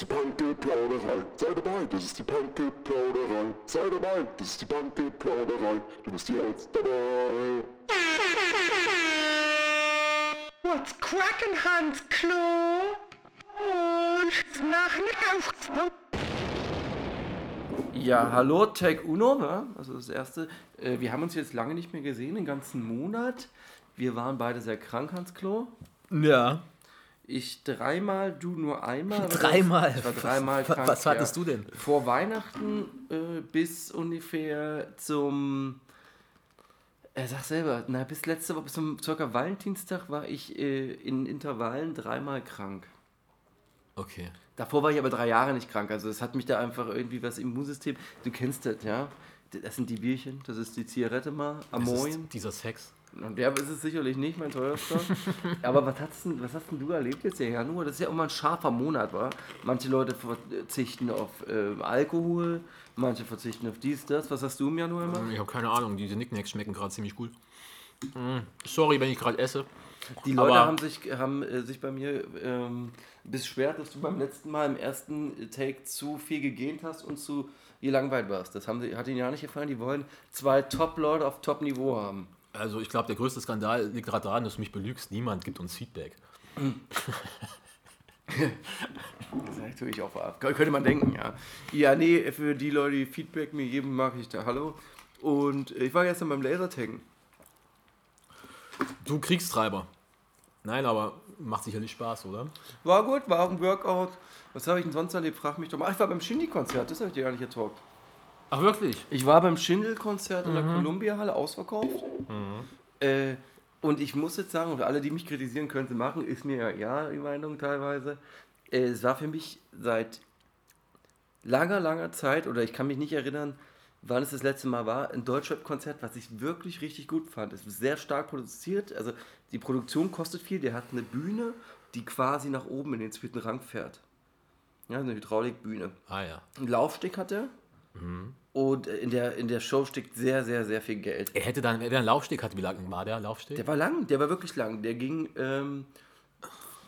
ist die Punky-Plauderei. Sei dabei, das ist die Punky-Plauderei. Sei dabei, das ist die Punky-Plauderei. Du bist jetzt dabei. What's crackin', Hans Klo? Und nach Nacht. Ja, hallo, Tag Uno, ne? also das erste. Äh, wir haben uns jetzt lange nicht mehr gesehen, den ganzen Monat. Wir waren beide sehr krank, Hans Klo. Ja. Ich dreimal, du nur einmal. Dreimal. Ich war dreimal Was- krank. was hattest du denn? Vor Weihnachten äh, bis ungefähr zum. Er sagt selber, na, bis letzte Woche, bis zum circa Valentinstag war ich äh, in Intervallen dreimal krank. Okay. Davor war ich aber drei Jahre nicht krank. Also es hat mich da einfach irgendwie was Immunsystem. Du kennst das, ja? Das sind die Bierchen, das ist die Zigarette mal, Amoin. dieser Sex. Und der ist es sicherlich nicht, mein teuerster. Aber was hast, denn, was hast denn du erlebt jetzt im Januar? Das ist ja immer ein scharfer Monat, war. Manche Leute verzichten auf äh, Alkohol, manche verzichten auf dies, das. Was hast du im Januar immer? Ich habe keine Ahnung, diese Nicknacks schmecken gerade ziemlich gut. Mm, Sorry, wenn ich gerade esse. Die Leute Aber- haben sich, haben, äh, sich bei mir ähm, beschwert, dass du beim letzten Mal im ersten Take zu viel gegähnt hast und zu gelangweilt warst. Das haben sie, hat ihnen ja nicht gefallen. Die wollen zwei Top-Leute auf Top-Niveau haben. Also ich glaube, der größte Skandal liegt gerade daran, dass du mich belügst. Niemand gibt uns Feedback. Das ist natürlich auch wahr. Könnte man denken, ja. Ja, nee, für die Leute, die Feedback mir geben, mag ich da Hallo. Und äh, ich war gestern beim Lasertaggen. Du Kriegstreiber. Nein, aber macht sicherlich Spaß, oder? War gut, war auch ein Workout. Was habe ich denn sonst erlebt? Frag mich doch mal. Ach, ich war beim Shindy-Konzert, das habe ich dir gar nicht getalkt. Ach wirklich? Ich war beim Schindel-Konzert in der Columbia-Halle ausverkauft. Äh, und ich muss jetzt sagen, und alle, die mich kritisieren, können sie machen, ist mir ja, ja die Meinung teilweise. Äh, es war für mich seit langer, langer Zeit, oder ich kann mich nicht erinnern, wann es das letzte Mal war, ein Deutschrap-Konzert, was ich wirklich richtig gut fand. Es ist sehr stark produziert, also die Produktion kostet viel, der hat eine Bühne, die quasi nach oben in den zweiten Rang fährt. Ja, eine Hydraulikbühne. Ah ja. Ein Laufsteg hat er. Und äh, in der, in der Show steckt sehr, sehr, sehr viel Geld. Er hätte dann, wenn er einen Laufsteg hatte, wie lang war der Laufsteg? Der war lang, der war wirklich lang. Der ging ähm,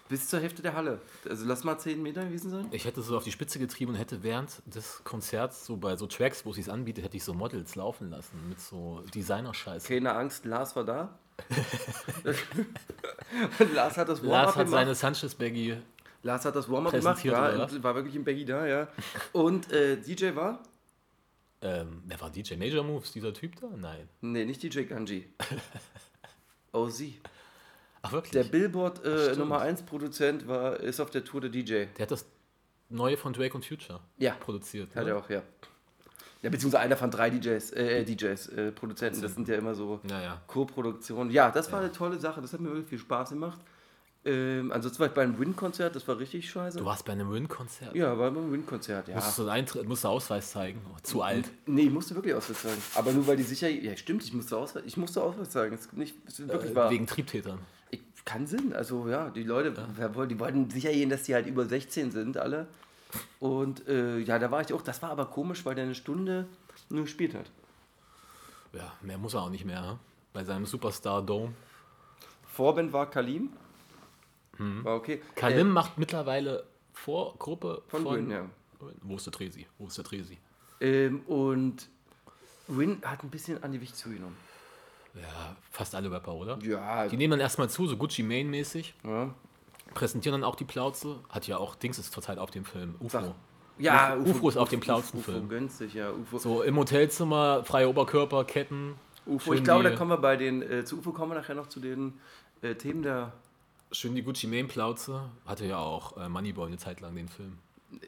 bis zur Hälfte der Halle. Also lass mal 10 Meter gewesen sein. Ich hätte so auf die Spitze getrieben und hätte während des Konzerts, so bei so Tracks, wo es sich anbietet, hätte ich so Models laufen lassen mit so Designer-Scheiße. Keine Angst, Lars war da. Und Lars hat das Lars Warm-up hat gemacht. seine Sanchez-Baggy. Lars hat das Warm-up gemacht, ja, war wirklich im Baggy da, ja. Und äh, DJ war? Ähm, wer war DJ Major Moves, dieser Typ da? Nein. Nee, nicht DJ Ganji. Oh, sie. Ach wirklich? Der Billboard äh, Stimmt. Nummer 1 Produzent war, ist auf der Tour der DJ. Der hat das neue von Drake und Future Ja. produziert. Hat ne? er auch, ja. Ja, beziehungsweise einer von drei DJs, äh, DJs, äh, Produzenten, das sind ja immer so. Co-Produktionen. Ja, das war eine tolle Sache, das hat mir wirklich viel Spaß gemacht. Ähm, ansonsten war ich beim Win-Konzert, das war richtig scheiße. Du warst bei einem Win-Konzert. ja, war beim Win-Konzert, ja. Musstest du Eintritt, musst du Ausweis zeigen? Oh, zu alt. Nee, ich musste wirklich Ausweis zeigen. Aber nur weil die sicher. Ja, stimmt, ich musste Ausweis, ich musste Ausweis zeigen. Das ist nicht das ist wirklich Äh, wahr. wegen Triebtätern. Ich, kann Sinn. Also ja, die Leute, woll- die wollten sicher gehen, dass die halt über 16 sind, alle. Und äh, ja, da war ich auch. Das war aber komisch, weil der eine Stunde nur gespielt hat. Ja, mehr muss er auch nicht mehr. hm? Bei seinem Superstar Dome. Vorband war Kalim. War okay. Kalim macht mittlerweile Vorgruppe Von von. Win, ja. Wo ist der Tresi? Wo ist der Tresi? Äh, ähm, und Win hat ein bisschen an die Wicht zugenommen. Ja, fast alle Rapper, oder? Ja, Die nehmen dann erstmal zu, so Gucci Mane-mäßig. ja. Präsentieren dann auch die Plauze. Hat ja auch Dings ist zurzeit auf dem Film. UFO. Sag- Ja, UFO ist auf dem UFO Plauzenfilm. günstig, ja. UFO. So im Hotelzimmer, freie Oberkörper, Ketten. UFO. Ich glaube, da kommen wir bei den, äh, zu UFO kommen wir nachher noch zu den äh, Themen der Schön die Gucci Mane-Plauze. Hatte ja auch äh, Moneyboy eine Zeit lang den Film.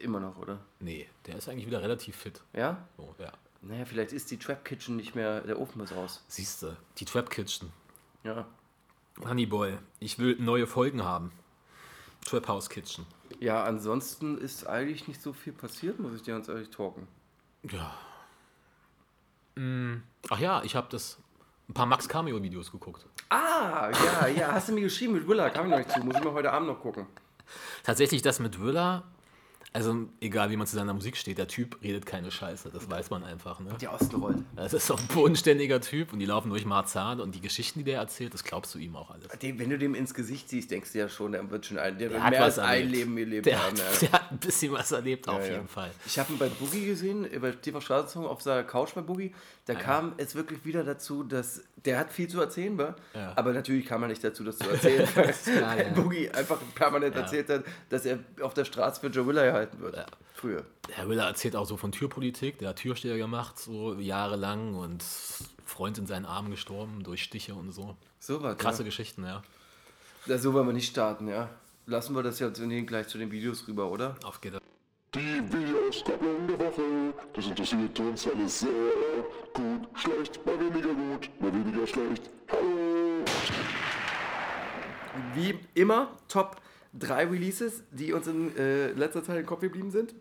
immer noch, oder? Nee, der ist eigentlich wieder relativ fit. Ja? So, ja. Naja, vielleicht ist die Trap Kitchen nicht mehr, der Ofen ist raus. Siehst du, die Trap Kitchen. Ja. Honeyboy, ich will neue Folgen haben. Trap House Kitchen. Ja, ansonsten ist eigentlich nicht so viel passiert, muss ich dir ganz ehrlich talken. Ja. Mm, Ach ja, ich habe das ein paar Max Cameo Videos geguckt. Ah, ja, ja, hast du mir geschrieben mit Willa, kam ich noch nicht zu, muss ich mal heute Abend noch gucken. Tatsächlich das mit Willa. Also, egal wie man zu seiner Musik steht, der Typ redet keine Scheiße, das weiß man einfach. Ne? Die Außenrolle. Das ist doch ein bodenständiger Typ und die laufen durch Marzahn und die Geschichten, die der erzählt, das glaubst du ihm auch alles. Dem, wenn du dem ins Gesicht siehst, denkst du ja schon, der wird schon ein, der, Der hat mehr als ein erlebt. Leben gelebt Der, haben. hat, Ja. der hat ein bisschen was erlebt, auf Ja, ja. jeden Fall. Ich habe ihn bei Boogie gesehen, äh, bei TV Straßensong auf seiner Couch bei Boogie. Da kam es wirklich wieder dazu, dass der hat viel zu erzählen, war. Ja. aber natürlich kam er nicht dazu, das zu erzählen, weil ja. Boogie einfach permanent erzählt hat, dass er auf der Straße für Joe Willer gehalten wird. Ja. Früher. Herr Willer erzählt auch so von Türpolitik, der hat Türsteher gemacht, so jahrelang und Freund in seinen Armen gestorben durch Stiche und so. So was. Krasse Ja. Geschichten, ja. Da, so wollen wir nicht starten, ja. Lassen wir das jetzt gleich zu den Videos rüber, oder? Auf geht er. Die Videoskopplung der Woche, das interessiert uns alles sehr gut, schlecht, mal weniger gut, mal weniger schlecht. Hallo! Wie immer, Top 3 Releases, die uns in äh, letzter Zeit im Kopf geblieben sind.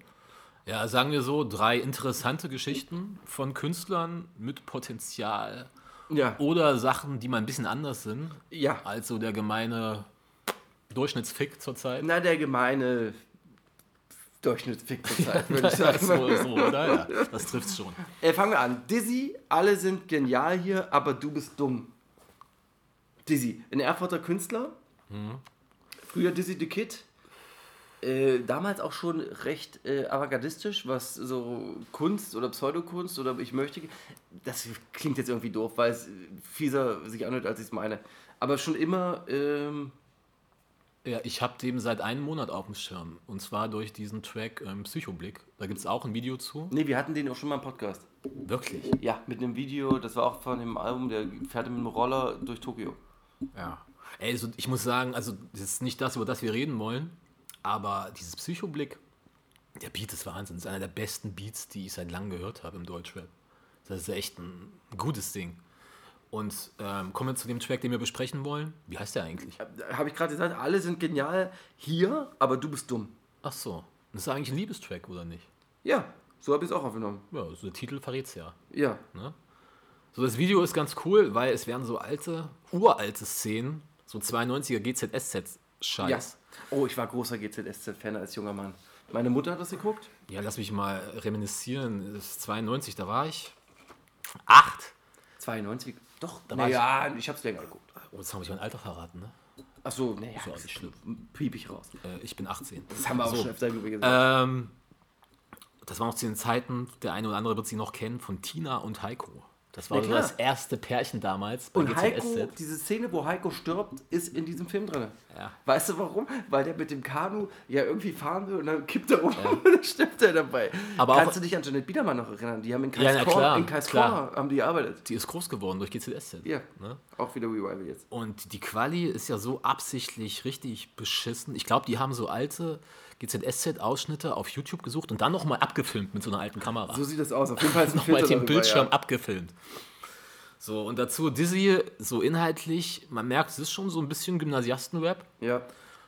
Ja, sagen wir so, drei interessante Geschichten von Künstlern mit Potenzial Ja. oder Sachen, die mal ein bisschen anders sind Ja. als so der gemeine Durchschnittsfick zurzeit. Na, der gemeine Durchschnittsfick zur Zeit, würde ich sagen. so, so, oder? Ja, das trifft's schon. Äh, fangen wir an. Dizzy, alle sind genial hier, aber du bist dumm. Dizzy, ein Erfurter Künstler. Früher Dizzy the Kid. Äh, damals auch schon recht äh, avantgardistisch, was so Kunst oder Pseudokunst oder ich möchte. Das klingt jetzt irgendwie doof, weil es fieser sich anhört, als ich es meine. Aber schon immer. Ähm, Ja, ich habe dem seit einem Monat auf dem Schirm. Und zwar durch diesen Track ähm, Psychoblick. Da gibt es auch ein Video zu. nee, wir hatten den auch schon mal im Podcast. Wirklich? Ja, mit einem Video, das war auch von dem Album, der fährt mit dem Roller durch Tokio. Ja. Ey, also ich muss sagen, also das ist nicht das, über das wir reden wollen, aber dieses Psychoblick, der Beat ist Wahnsinn. Das ist einer der besten Beats, die ich seit langem gehört habe im Deutschrap. Das ist echt ein gutes Ding. Und ähm, kommen wir zu dem Track, den wir besprechen wollen. Wie heißt der eigentlich? Habe ich gerade gesagt, alle sind genial hier, aber du bist dumm. Ach so. Das ist eigentlich ein Liebestrack, oder nicht? Ja, so habe ich es auch aufgenommen. Ja, so der Titel verrät's ja. Ja. So, das Video ist ganz cool, weil es werden so alte, uralte Szenen, so 92er GZSZ-Scheiß. ja. Oh, ich war großer GZSZ-Fan als junger Mann. Meine Mutter hat das geguckt. Ja, lass mich mal reminiszieren. Das ist 92, da war ich acht. 92. Doch, Da war ja, ich habe es länger geguckt. Oh, jetzt habe ich mein Alter verraten, ne? Achso, naja, Ist ja auch nicht schlimm. piep ich raus. Äh, ich bin 18. Das haben wir auch So. schon öfter übrigens gesagt. Ähm, das war noch zu den Zeiten, der eine oder andere wird sie noch kennen, von Tina und Heiko. Das war klar. das erste Pärchen damals bei Und Heiko, GZSZ. diese Szene, wo Heiko stirbt, ist in diesem Film drin. Ja. Weißt du warum? Weil der mit dem Kanu ja irgendwie fahren will und dann kippt er um und dann stirbt er dabei. Aber Kannst du dich an Janet Biedermann noch erinnern? Die haben in Ja, Karlskorn, klar, in klar. haben die gearbeitet. Die ist groß geworden durch GZSZ. Ja, Ne? auch wieder Revival jetzt. Und die Quali ist ja so absichtlich richtig beschissen. Ich glaube, die haben so alte GZSZ-Ausschnitte auf YouTube gesucht und dann nochmal abgefilmt mit so einer alten Kamera. So sieht das aus. Auf jeden Fall ist nochmal den Bildschirm ja. abgefilmt. So, und dazu Dizzy, so inhaltlich, man merkt, es ist schon so ein bisschen Gymnasiasten-Rap. Ja.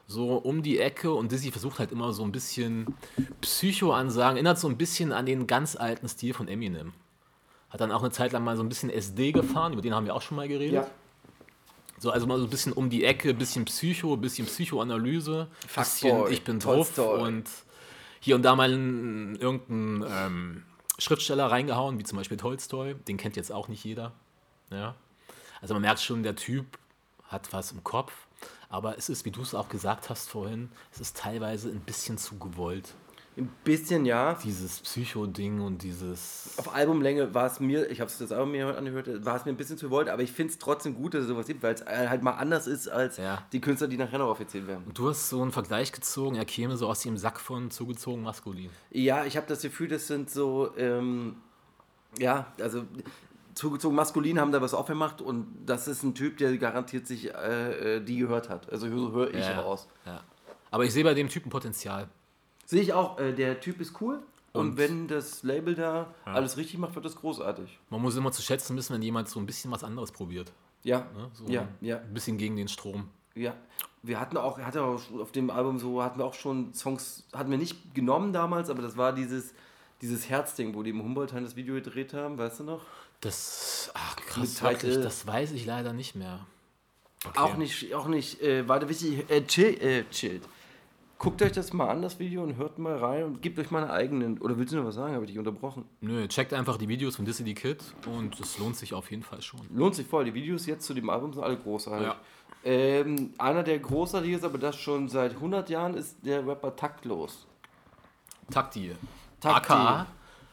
So um die Ecke und Dizzy versucht halt immer so ein bisschen Psycho-Ansagen, erinnert so ein bisschen an den ganz alten Stil von Eminem. Hat dann auch eine Zeit lang mal so ein bisschen SD gefahren, über den haben wir auch schon mal geredet. Ja. So, also mal so ein bisschen um die Ecke, bisschen Psycho, bisschen Psychoanalyse, bisschen Fuckboy, ich bin drauf und hier und da mal einen, irgendeinen ähm, Schriftsteller reingehauen, wie zum Beispiel Tolstoi, den kennt jetzt auch nicht jeder. Ja. Also man merkt schon, der Typ hat was im Kopf, aber es ist, wie du es auch gesagt hast vorhin, es ist teilweise ein bisschen zu gewollt. Ein bisschen, ja. Dieses Psycho-Ding und dieses. Auf Albumlänge war es mir, ich habe es das Album mir angehört, war es mir ein bisschen zu wollt, aber ich finde es trotzdem gut, dass es sowas gibt, weil es halt mal anders ist als Ja. die Künstler, die nachher noch offiziell werden. Du hast so einen Vergleich gezogen, er käme so aus dem Sack von zugezogen maskulin. Ja, ich habe das Gefühl, das sind so, ähm, ja, also zugezogen maskulin haben da was aufgemacht und das ist ein Typ, der garantiert sich äh, äh, die gehört hat. Also so höre ich Ja, raus. Ja. Aber ich sehe bei dem Typen Potenzial. Sehe ich auch, äh, der Typ ist cool und, Und- wenn das Label da alles richtig macht, wird das großartig. Man muss immer zu schätzen wissen, wenn jemand so ein bisschen was anderes probiert. Ja, Ne? So ja, ja, Ein bisschen gegen den Strom. ja. Wir hatten auch, hatte auch auf dem Album so, hatten wir auch schon Songs, hatten wir nicht genommen damals, aber das war dieses, dieses Herzding, wo die im Humboldt das Video gedreht haben, weißt du noch? Das, ach krass, wirklich, das weiß ich leider nicht mehr. Okay. Auch nicht, auch nicht, äh, warte, wichtig, äh, chill, äh, chillt. Guckt euch das mal an, das Video, und hört mal rein und gebt euch mal eine eigenen. Oder willst du noch was sagen? Habe ich dich unterbrochen? Nö, checkt einfach die Videos von Disney Kid und es lohnt sich auf jeden Fall schon. Lohnt sich voll. Die Videos jetzt zu dem Album sind alle großartig. Ja. Ähm, einer der großartig ist, aber das schon seit 100 Jahren, ist der Rapper Taktlos. Takti. Takti. AKA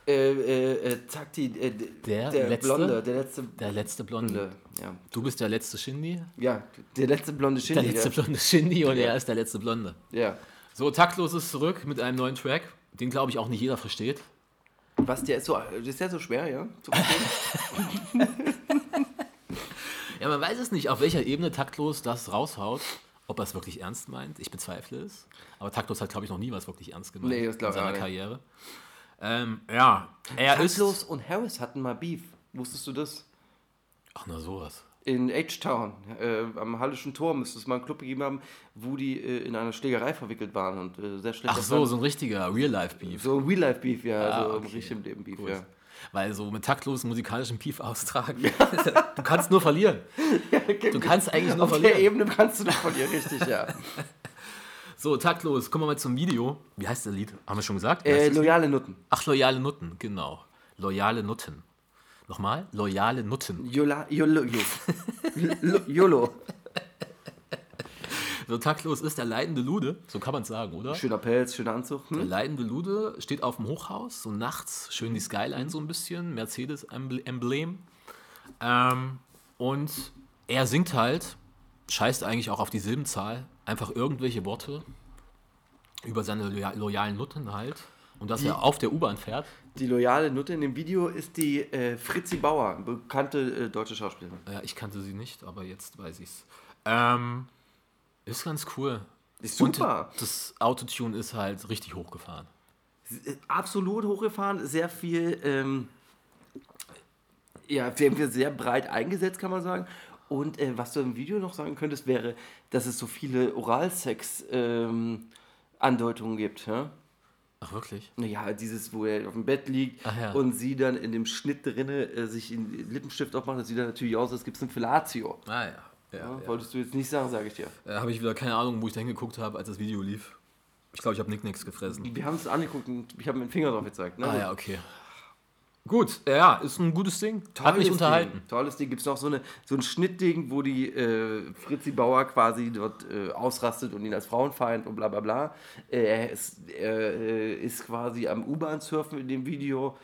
Äh, äh, äh, Takti, äh, Der der letzte? Blonde, der letzte der letzte Blonde. Blonde. Ja. Du bist der letzte Shindy. ja, der letzte blonde Der Shindy. letzte blonde Shindy und er ist der letzte Blonde. ja. So, Taktlos ist zurück mit einem neuen Track, den glaube ich auch nicht jeder versteht. Was, der ist so, ist der so schwer, ja? Ja, man weiß es nicht, auf welcher Ebene Taktlos das raushaut. Ob er es wirklich ernst meint, ich bezweifle es. Aber Taktlos hat, glaube ich, noch nie was wirklich ernst gemeint Nee, das in ich seiner nicht. Karriere. Ähm, ja, er Taktlos ist... und Harris hatten mal Beef. Wusstest du das? Ach, na sowas. In H-Town, äh, am Hallischen Tor, müsste es mal einen Club gegeben haben, wo die äh, in einer Schlägerei verwickelt waren und äh, sehr schlecht. Ach so, so ein richtiger Real-Life-Beef. so ein Real-Life-Beef, ja, Ah, so okay. im richtigen Leben Beef, Gut. ja. Weil so mit taktlosen musikalischen Beef austragen, du kannst nur verlieren. Du kannst eigentlich nur Auf der verlieren. Ebene kannst du noch von ihr richtig, ja. So, taktlos, kommen wir mal zum Video. Wie heißt das Lied? Haben wir schon gesagt? Äh, loyale Nutten. Ach, loyale Nutten, genau. Loyale Nutten. Nochmal? Loyale Nutten. Yola, Yolo, Yo. Lo- Yolo. So taktlos ist der leidende Lude, so kann man es sagen, oder? Schöner Pelz, schöner Anzug. Der Hm? leidende Lude steht auf dem Hochhaus, so nachts, schön die Skyline so ein bisschen, Mercedes-Emblem. Ähm, und er singt halt, scheißt eigentlich auch auf die Silbenzahl, einfach irgendwelche Worte über seine loya loyalen Nutten halt. Und dass er auf der U-Bahn fährt. Die loyale Nutte in dem Video ist die äh, Fritzi Bauer, bekannte äh, deutsche Schauspielerin. Ja, ich kannte sie nicht, aber jetzt weiß ich's. Ähm, ist ganz cool. Ist super. Und das Autotune ist halt richtig hochgefahren. Äh, Absolut hochgefahren, sehr viel, ähm, ja, sehr, sehr breit eingesetzt, kann man sagen. Und äh, was du im Video noch sagen könntest, wäre, dass es so viele Oralsex-Andeutungen gibt. Ja? Ach, wirklich? Naja, dieses, wo er auf dem Bett liegt ja. und sie dann in dem Schnitt drinne äh, sich in Lippenstift aufmacht, das sieht dann natürlich aus, als gibt es ein Fellatio. Ah, ja. Ja, Ja, Wolltest du jetzt nicht sagen, sage ich dir. Äh, habe ich wieder keine Ahnung, wo ich da hingeguckt habe, als das Video lief. Ich glaube, ich habe Nicknicks gefressen. Wir haben es angeguckt und ich habe mit dem Finger drauf gezeigt. Ne? Ah ja, okay. Gut, ja, ist ein gutes Ding. Hat mich Tolles unterhalten. Ding. Tolles Ding. Gibt es noch so, eine, so ein Schnittding, wo die äh, Fritzi Bauer quasi dort äh, ausrastet und ihn als Frauenfeind und bla bla bla. Äh, er, ist, er äh, ist quasi am U-Bahn surfen in dem Video.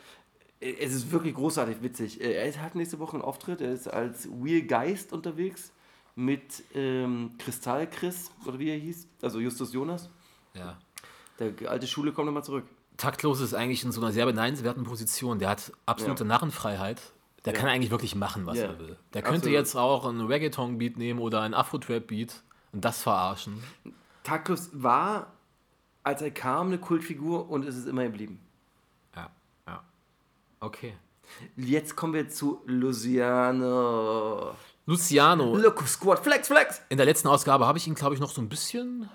Äh, Es ist wirklich großartig witzig. Er hat nächste Woche einen Auftritt. Er ist als Will Geist unterwegs mit ähm, Kristall Chris, oder wie er hieß. Also Justus Jonas. Ja. Der alte Schule kommt nochmal zurück. Taktlos ist eigentlich in so einer sehr beneidenswerten Position. Der hat absolute Ja. Narrenfreiheit. Der kann eigentlich wirklich machen, was Ja. er will. Der könnte Absolut. jetzt auch einen Reggaeton-Beat nehmen oder einen Afro-Trap-Beat und das verarschen. Takus war, als er kam, eine Kultfigur und ist es immer geblieben. Ja, ja. Okay. Jetzt kommen wir zu Luciano. Luciano, Look, Squad, Flex, Flex! in der letzten Ausgabe habe ich ihn, glaube ich, noch so ein bisschen,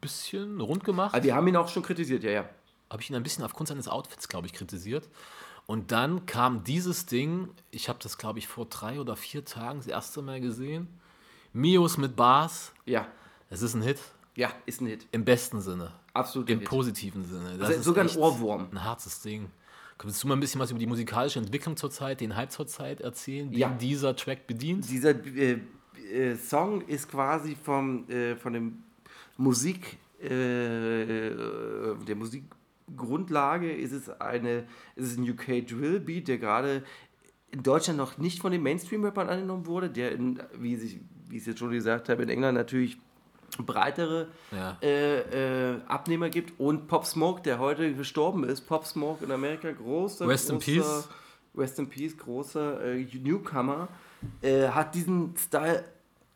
bisschen rund gemacht. Ah, wir haben ihn auch schon kritisiert, ja, ja. Habe ich ihn ein bisschen aufgrund seines Outfits, glaube ich, kritisiert. Und dann kam dieses Ding, ich habe das, glaube ich, vor drei oder vier Tagen das erste Mal gesehen. Mios mit Bars, Ja, es ist ein Hit. ja, ist ein Hit. Im besten Sinne. Absolut Im Hit. positiven Sinne. Das Also ist sogar ein Ohrwurm. Ein hartes Ding. Könntest du mal ein bisschen was über die musikalische Entwicklung zurzeit, den Hype zurzeit erzählen, den Ja. dieser Track bedient? Dieser äh, äh, Song ist quasi vom, äh, von dem Musik, äh, der Musikgrundlage ist es eine, ist es ein UK Drill Beat, der gerade in Deutschland noch nicht von den Mainstream-Rappern angenommen wurde, der, in, wie, sich, wie ich es jetzt schon gesagt habe, in England natürlich breitere Ja. äh, äh, Abnehmer gibt und Pop Smoke, der heute gestorben ist, Pop Smoke in Amerika, großer, Rest in großer, peace. Rest in Peace, großer äh, Newcomer, äh, hat diesen Style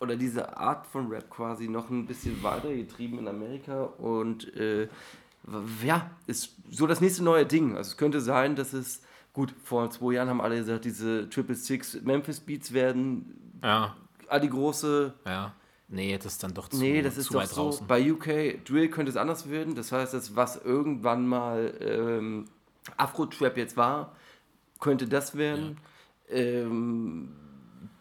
oder diese Art von Rap quasi noch ein bisschen weitergetrieben in Amerika und äh, ja, ist so das nächste neue Ding. Also es könnte sein, dass es, gut, vor zwei Jahren haben alle gesagt, diese Triple Six Memphis Beats werden Ja, all die große ja. Nee, das ist dann doch zu, Nee, das ist doch so. draußen. Bei UK Drill könnte es anders werden. Das heißt, das, was irgendwann mal ähm, Afro-Trap jetzt war, könnte das werden. Ähm,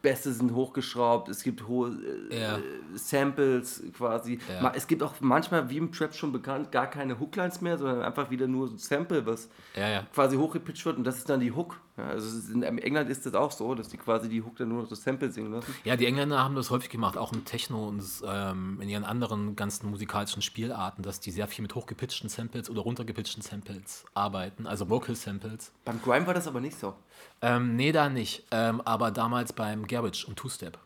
Bässe sind hochgeschraubt, es gibt hohe äh, Ja. äh, Samples quasi. Ja. Es gibt auch manchmal, wie im Trap schon bekannt, gar keine Hooklines mehr, sondern einfach wieder nur so ein Sample, was ja. quasi hochgepitcht wird und das ist dann die Hook. Ja, also ist in England ist das auch so, dass die quasi die Hook dann nur noch das Sample singen lassen. Ja, die Engländer haben das häufig gemacht, auch im Techno und ähm, in ihren anderen ganzen musikalischen Spielarten, dass die sehr viel mit hochgepitchten Samples oder runtergepitchten Samples arbeiten, also Vocal Samples. Beim Grime war das aber nicht so. Ähm, nee, da nicht. Ähm, aber damals beim Garage und Two-Step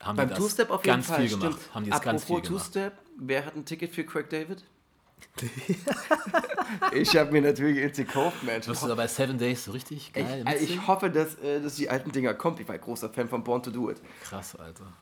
haben Beim die das Two-Step auf jeden ganz Fall, viel gemacht. stimmt. Haben die das ganz viel Apropos gemacht. Two-Step, wer hat ein Ticket für Craig David? ich habe mir natürlich jetzt gekauft, Mensch. Wirst du da bei Seven Days so richtig Ich, geil äh, ich mitsingen? hoffe, dass, äh, dass die alten Dinger kommt. Ich war ein großer Fan von Born to Do It. Krass, Alter.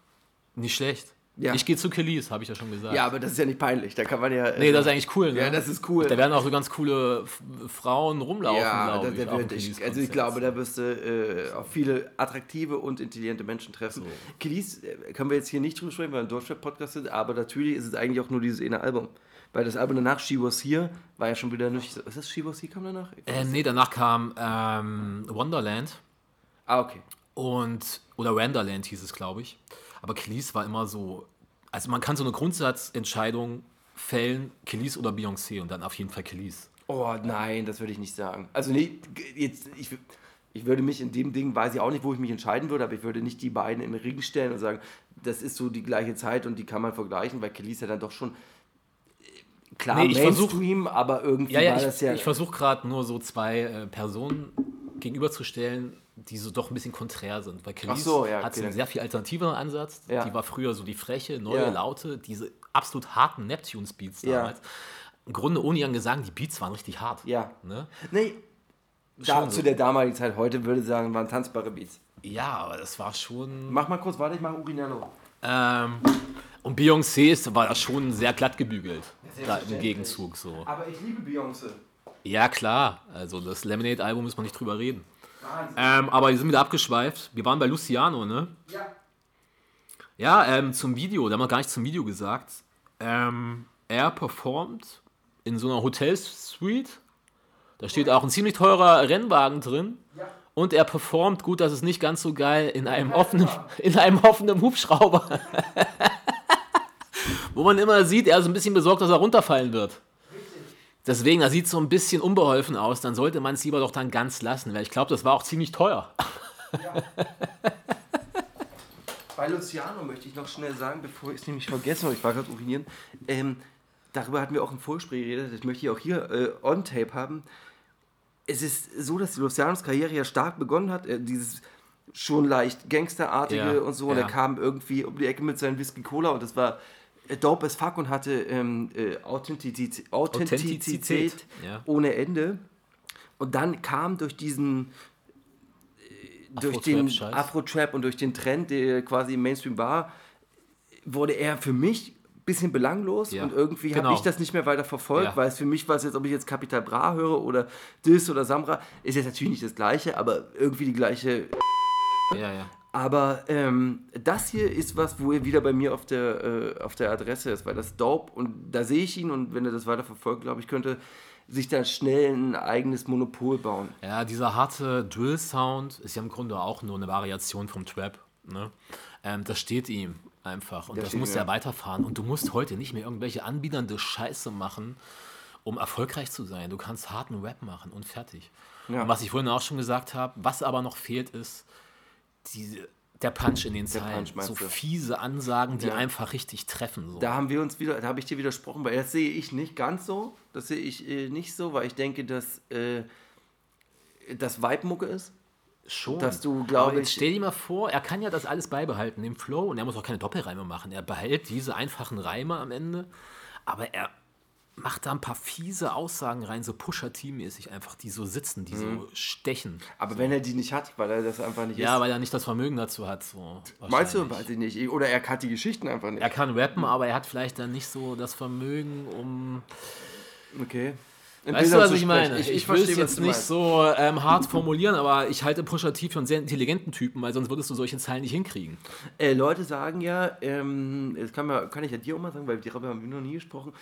Nicht schlecht. Ja. Ich gehe zu Kelis, habe ich ja schon gesagt. Ja, aber das ist ja nicht peinlich. Da kann man ja. äh, Nee, das ist eigentlich cool, ne? Ja, das ist cool. Da werden auch so ganz coole Frauen rumlaufen, ja, da, ich. da ich, Kelis-Konzert. also ich glaube, da wirst du äh, auch viele attraktive und intelligente Menschen treffen. Kelis äh, können wir jetzt hier nicht drüber sprechen, weil wir ein Deutschrap-Podcast sind, aber natürlich ist es eigentlich auch nur dieses eine Album. Weil das Album danach, She Was Here, war ja schon wieder nicht. Ist das She Was Here kam danach? Ähm, nee, danach kam ähm, Wonderland Ah, okay. und oder Wanderland hieß es, glaube ich. Aber Kelis war immer so, also man kann so eine Grundsatzentscheidung fällen, Kelis oder Beyoncé und dann auf jeden Fall Kelis. Oh nein, das würde ich nicht sagen. Also nee, jetzt, ich, ich würde mich in dem Ding, weiß ich auch nicht, wo ich mich entscheiden würde, aber ich würde nicht die beiden in den Ring stellen und sagen, das ist so die gleiche Zeit und die kann man vergleichen, weil Kelly ist ja dann doch schon äh, klar Nee, ich versuch- Mainstream, aber irgendwie Ja, ja, war ich, das ja... ich versuche gerade nur so zwei äh, Personen gegenüberzustellen, die so doch ein bisschen konträr sind. Weil Ach so, ja, hat okay, einen sehr viel alternativeren Ansatz. Ja. Die war früher so die freche, neue, laute, diese absolut harten Neptunes-Beats damals. Im Grunde, ohne ihren Gesang, die Beats waren richtig hart. Ja. Ne? nee, da, zu der damaligen Zeit, heute würde ich sagen, waren tanzbare Beats. Ja, aber das war schon. Mach mal kurz, warte, ich mache Urinello. Ähm, und Beyoncé ist, war das schon sehr glatt gebügelt. Da im Gegenzug so. Aber ich liebe Beyoncé. Ja, klar. Also das Lemonade-Album muss man nicht drüber reden. Ähm, aber wir sind wieder abgeschweift. Wir waren bei Luciano, ne? Ja. Ja, ähm, zum Video, da haben wir gar nicht zum Video gesagt. Ähm, er performt in so einer Hotelsuite. Da steht auch ein ziemlich teurer Rennwagen drin. Ja. Und er performt, gut, das ist nicht ganz so geil, in einem offenen, in einem offenen Hubschrauber. Wo man immer sieht, er ist ein bisschen besorgt, dass er runterfallen wird. Deswegen, er sieht so ein bisschen unbeholfen aus. Dann sollte man es lieber doch dann ganz lassen, weil ich glaube, das war auch ziemlich teuer. Bei Luciano möchte ich noch schnell sagen, bevor ich es nämlich vergesse, ich war gerade urinieren, ähm, darüber hatten wir auch im Vorgespräch geredet, das möchte ich auch hier äh, on tape haben. Es ist so, dass Lucianos Karriere ja stark begonnen hat, äh, dieses schon leicht Gangsterartige Ja, und so, und ja. er kam irgendwie um die Ecke mit seinem Whisky Cola und das war dope as fuck und hatte ähm, äh, Authentizität, Authentizität, ja. ohne Ende. Und dann kam durch diesen durch den. Afro-Trap und durch den Trend, der quasi im Mainstream war, wurde er für mich ein bisschen belanglos Ja, und irgendwie habe genau. ich das nicht mehr weiter verfolgt, Ja. weil es für mich war es jetzt, ob ich jetzt Capital Bra höre oder Dis oder Samra, ist jetzt natürlich nicht das gleiche, aber irgendwie die gleiche. Ja, ja. Aber ähm, das hier ist was, wo er wieder bei mir auf der, äh, auf der Adresse ist, weil das dope und da sehe ich ihn und wenn er das weiter verfolgt, glaube ich, könnte sich da schnell ein eigenes Monopol bauen. Ja, dieser harte Drill-Sound ist ja im Grunde auch nur eine Variation vom Trap. Ne? Ähm, das steht ihm einfach und Das das muss er ja. weiterfahren. Und du musst heute nicht mehr irgendwelche anbiedernde Scheiße machen, um erfolgreich zu sein. Du kannst harten Rap machen und fertig. Ja. Und was ich vorhin auch schon gesagt habe, was aber noch fehlt, ist diese, der Punch in den Zeilen. So fiese Ansagen, die Ja. einfach richtig treffen. So. Da haben wir uns wieder, da habe ich dir widersprochen, weil das sehe ich nicht ganz so. Das sehe ich äh, nicht so, weil ich denke, dass äh, das Vibe-Mucke ist. Schon. dass du, glaube ich- stell dir mal vor, er kann ja das alles beibehalten, den Flow, und er muss auch keine Doppelreime machen. Er behält diese einfachen Reime am Ende, aber er macht da ein paar fiese Aussagen rein, so Pusher-T-mäßig einfach, die so sitzen, die so stechen. Aber wenn er die nicht hat, weil er das einfach nicht Ja, ist. weil er nicht das Vermögen dazu hat. So, Meinst du? Weiß ich nicht. Oder er hat die Geschichten einfach nicht. Er kann rappen, aber er hat vielleicht dann nicht so das Vermögen, um. Okay. In Weißt du, Bildern was zu ich meine? Ich, Ich, ich will es was jetzt du nicht meinst. so ähm, hart formulieren, aber ich halte Pusha T für einen sehr intelligenten Typen, weil sonst würdest du solche Zeilen nicht hinkriegen. Äh, Leute sagen ja, ähm, das kann, man, kann ich ja dir auch mal sagen, weil darüber haben wir noch nie gesprochen.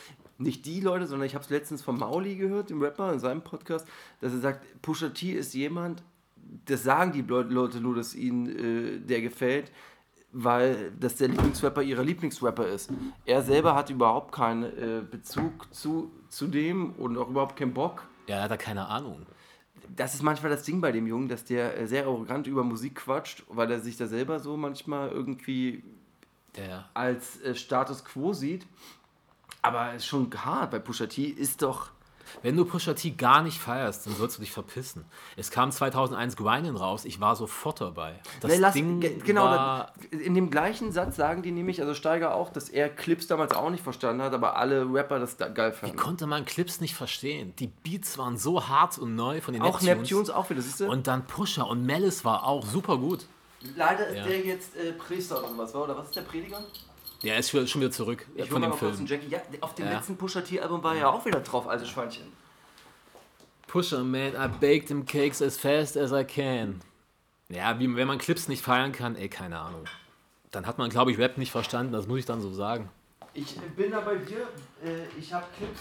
Nicht die Leute, sondern ich habe es letztens von Mauli gehört, dem Rapper, in seinem Podcast, dass er sagt, Pusha T ist jemand, das sagen die Leute nur, dass ihnen äh, der gefällt, weil das der Lieblingsrapper ihrer Lieblingsrapper ist. Er selber hat überhaupt keinen äh, Bezug zu, zu dem und auch überhaupt keinen Bock. Ja, er hat da keine Ahnung. Das ist manchmal das Ding bei dem Jungen, dass der äh, sehr arrogant über Musik quatscht, weil er sich da selber so manchmal irgendwie Der, als äh, Status Quo sieht. Aber es ist schon hart, bei Pusha T ist doch. wenn du Pusha T gar nicht feierst, dann sollst du dich verpissen. Es kam 2001 Grindin raus, ich war sofort dabei. Das Ne, lass- Ding ge- genau, war, in dem gleichen Satz sagen die nämlich, also Steiger auch, dass er Clips damals auch nicht verstanden hat, aber alle Rapper das da geil Wie fanden. konnte man Clips nicht verstehen? Die Beats waren so hart und neu von den Auch Neptunes. Neptunes auch wieder, siehst du? Und dann Pusher und Malice war auch super gut. Leider ist Ja. der jetzt äh, Priester oder was, war? Oder was ist der Prediger? Der ist schon schon wieder zurück Ich von dem mal kurz Film. Jackie. Ja, auf dem Ja. letzten Pusha T-Album war er ja auch wieder drauf, alte Schweinchen. Pusher, man, I baked them cakes as fast as I can. Ja, wie, wenn man Clips nicht feiern kann, ey, keine Ahnung. Dann hat man, glaube ich, Rap nicht verstanden, das muss ich dann so sagen. Ich bin da bei dir, äh, ich habe Clips.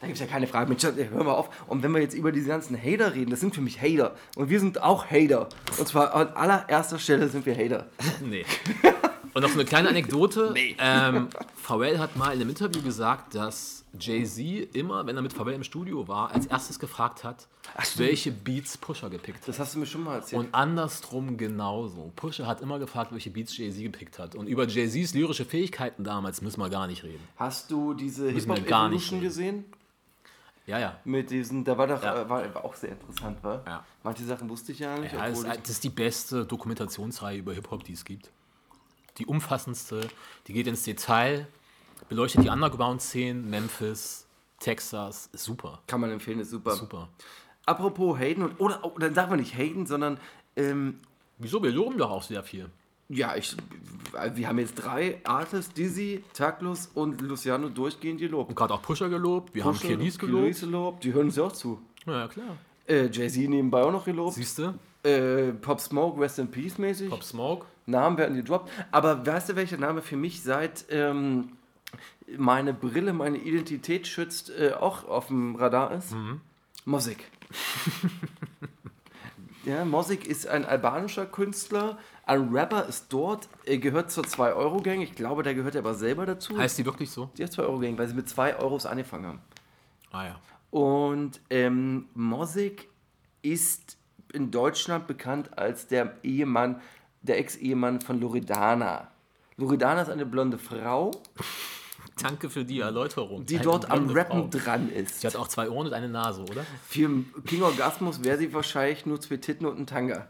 Da gibt es ja keine Frage. Mensch, hör mal auf. Und wenn wir jetzt über diese ganzen Hater reden, das sind für mich Hater. Und wir sind auch Hater. Und zwar an allererster Stelle sind wir Hater. Nee. Und noch so eine kleine Anekdote. Nee. Ähm, Pharrell hat mal in einem Interview gesagt, dass Jay-Z immer, wenn er mit Pharrell im Studio war, als erstes gefragt hat, welche Beats Pusher gepickt hat. Das hast du mir schon mal erzählt. Und andersrum genauso. Pusher hat immer gefragt, welche Beats Jay-Z gepickt hat. Und über Jay-Z's lyrische Fähigkeiten damals müssen wir gar nicht reden. Hast du diese Müssen wir Hip-Hop gar nicht Evolution reden. gesehen? Ja, ja. Mit diesen, da war doch, Ja. äh, war, auch sehr interessant, war? Ja. Manche Sachen wusste ich ja nicht. Ja, das, ist, das ist die beste Dokumentationsreihe über Hip-Hop, die es gibt. Die umfassendste, die geht ins Detail, beleuchtet die Underground-Szenen, Memphis, Texas, ist super. kann man empfehlen, ist super. Super. Apropos Hayden, und, oder, oder sagen wir nicht Hayden, sondern ähm, Wieso? Wir loben doch auch sehr viel. ja, ich, wir haben jetzt drei Artists, Dizzy, Taklus und Luciano durchgehend gelobt. Und gerade auch Pusher gelobt, wir haben Kelis gelobt. Kelis gelobt, die hören uns ja auch zu. Ja, ja, klar. Äh, Jay-Z nebenbei auch noch gelobt. Siehst du? Äh, Pop Smoke, Rest in Peace mäßig. Pop Smoke. Namen werden gedroppt. Aber weißt du, welcher Name für mich seit ähm, meine Brille, meine Identität schützt, äh, auch auf dem Radar ist? Mhm. Mosik. ja, Mosik ist ein albanischer Künstler. Ein Rapper ist dort, er gehört zur 2-Euro-Gang. Ich glaube, der gehört aber selber dazu. Heißt die wirklich so? die 2-Euro-Gang, weil sie mit 2 Euros angefangen haben. Ah ja. Und ähm, Mosik ist in Deutschland bekannt als der Ehemann, der Ex-Ehemann von Loredana. Loredana ist eine blonde Frau, Danke für die Erläuterung. die Eine dort am Rappen Frau. dran ist. Sie hat auch zwei Ohren und eine Nase, oder? Für King Orgasmus wäre sie wahrscheinlich nur zwei Titten und ein Tanga.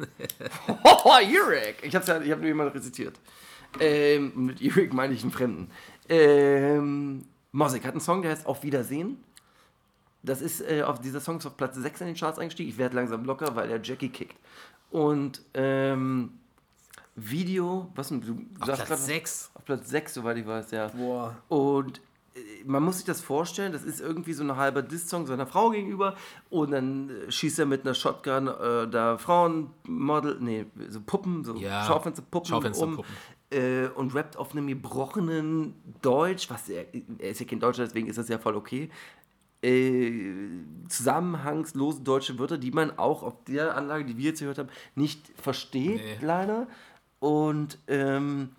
oh, Erik! Ich hab's ja, ich hab nur jemanden rezitiert. Ähm, mit Erik meine ich einen Fremden. Ähm, Mosik hat einen Song, der heißt Auf Wiedersehen. Das ist, äh, auf dieser Song ist auf Platz 6 in den Charts eingestiegen. Ich werde langsam locker, weil er Jackie kickt. Und ähm, Video, was denn, du Auf sagst Platz grad- 6. Auf Platz 6, soweit ich weiß, ja. Boah. Und äh, man muss sich das vorstellen, das ist irgendwie so ein halber Diss-Song seiner Frau gegenüber und dann äh, schießt er mit einer Shotgun äh, da Frauenmodel, nee, so Puppen, so Ja, Schaufensterpuppen, Schaufensterpuppen. um äh, und rappt auf einem gebrochenen Deutsch, was er, er ist ja kein Deutscher, deswegen ist das ja voll okay. Äh, zusammenhangslose deutsche Wörter, die man auch auf der Anlage, die wir jetzt gehört haben, nicht versteht, Nee. leider. Und ähm,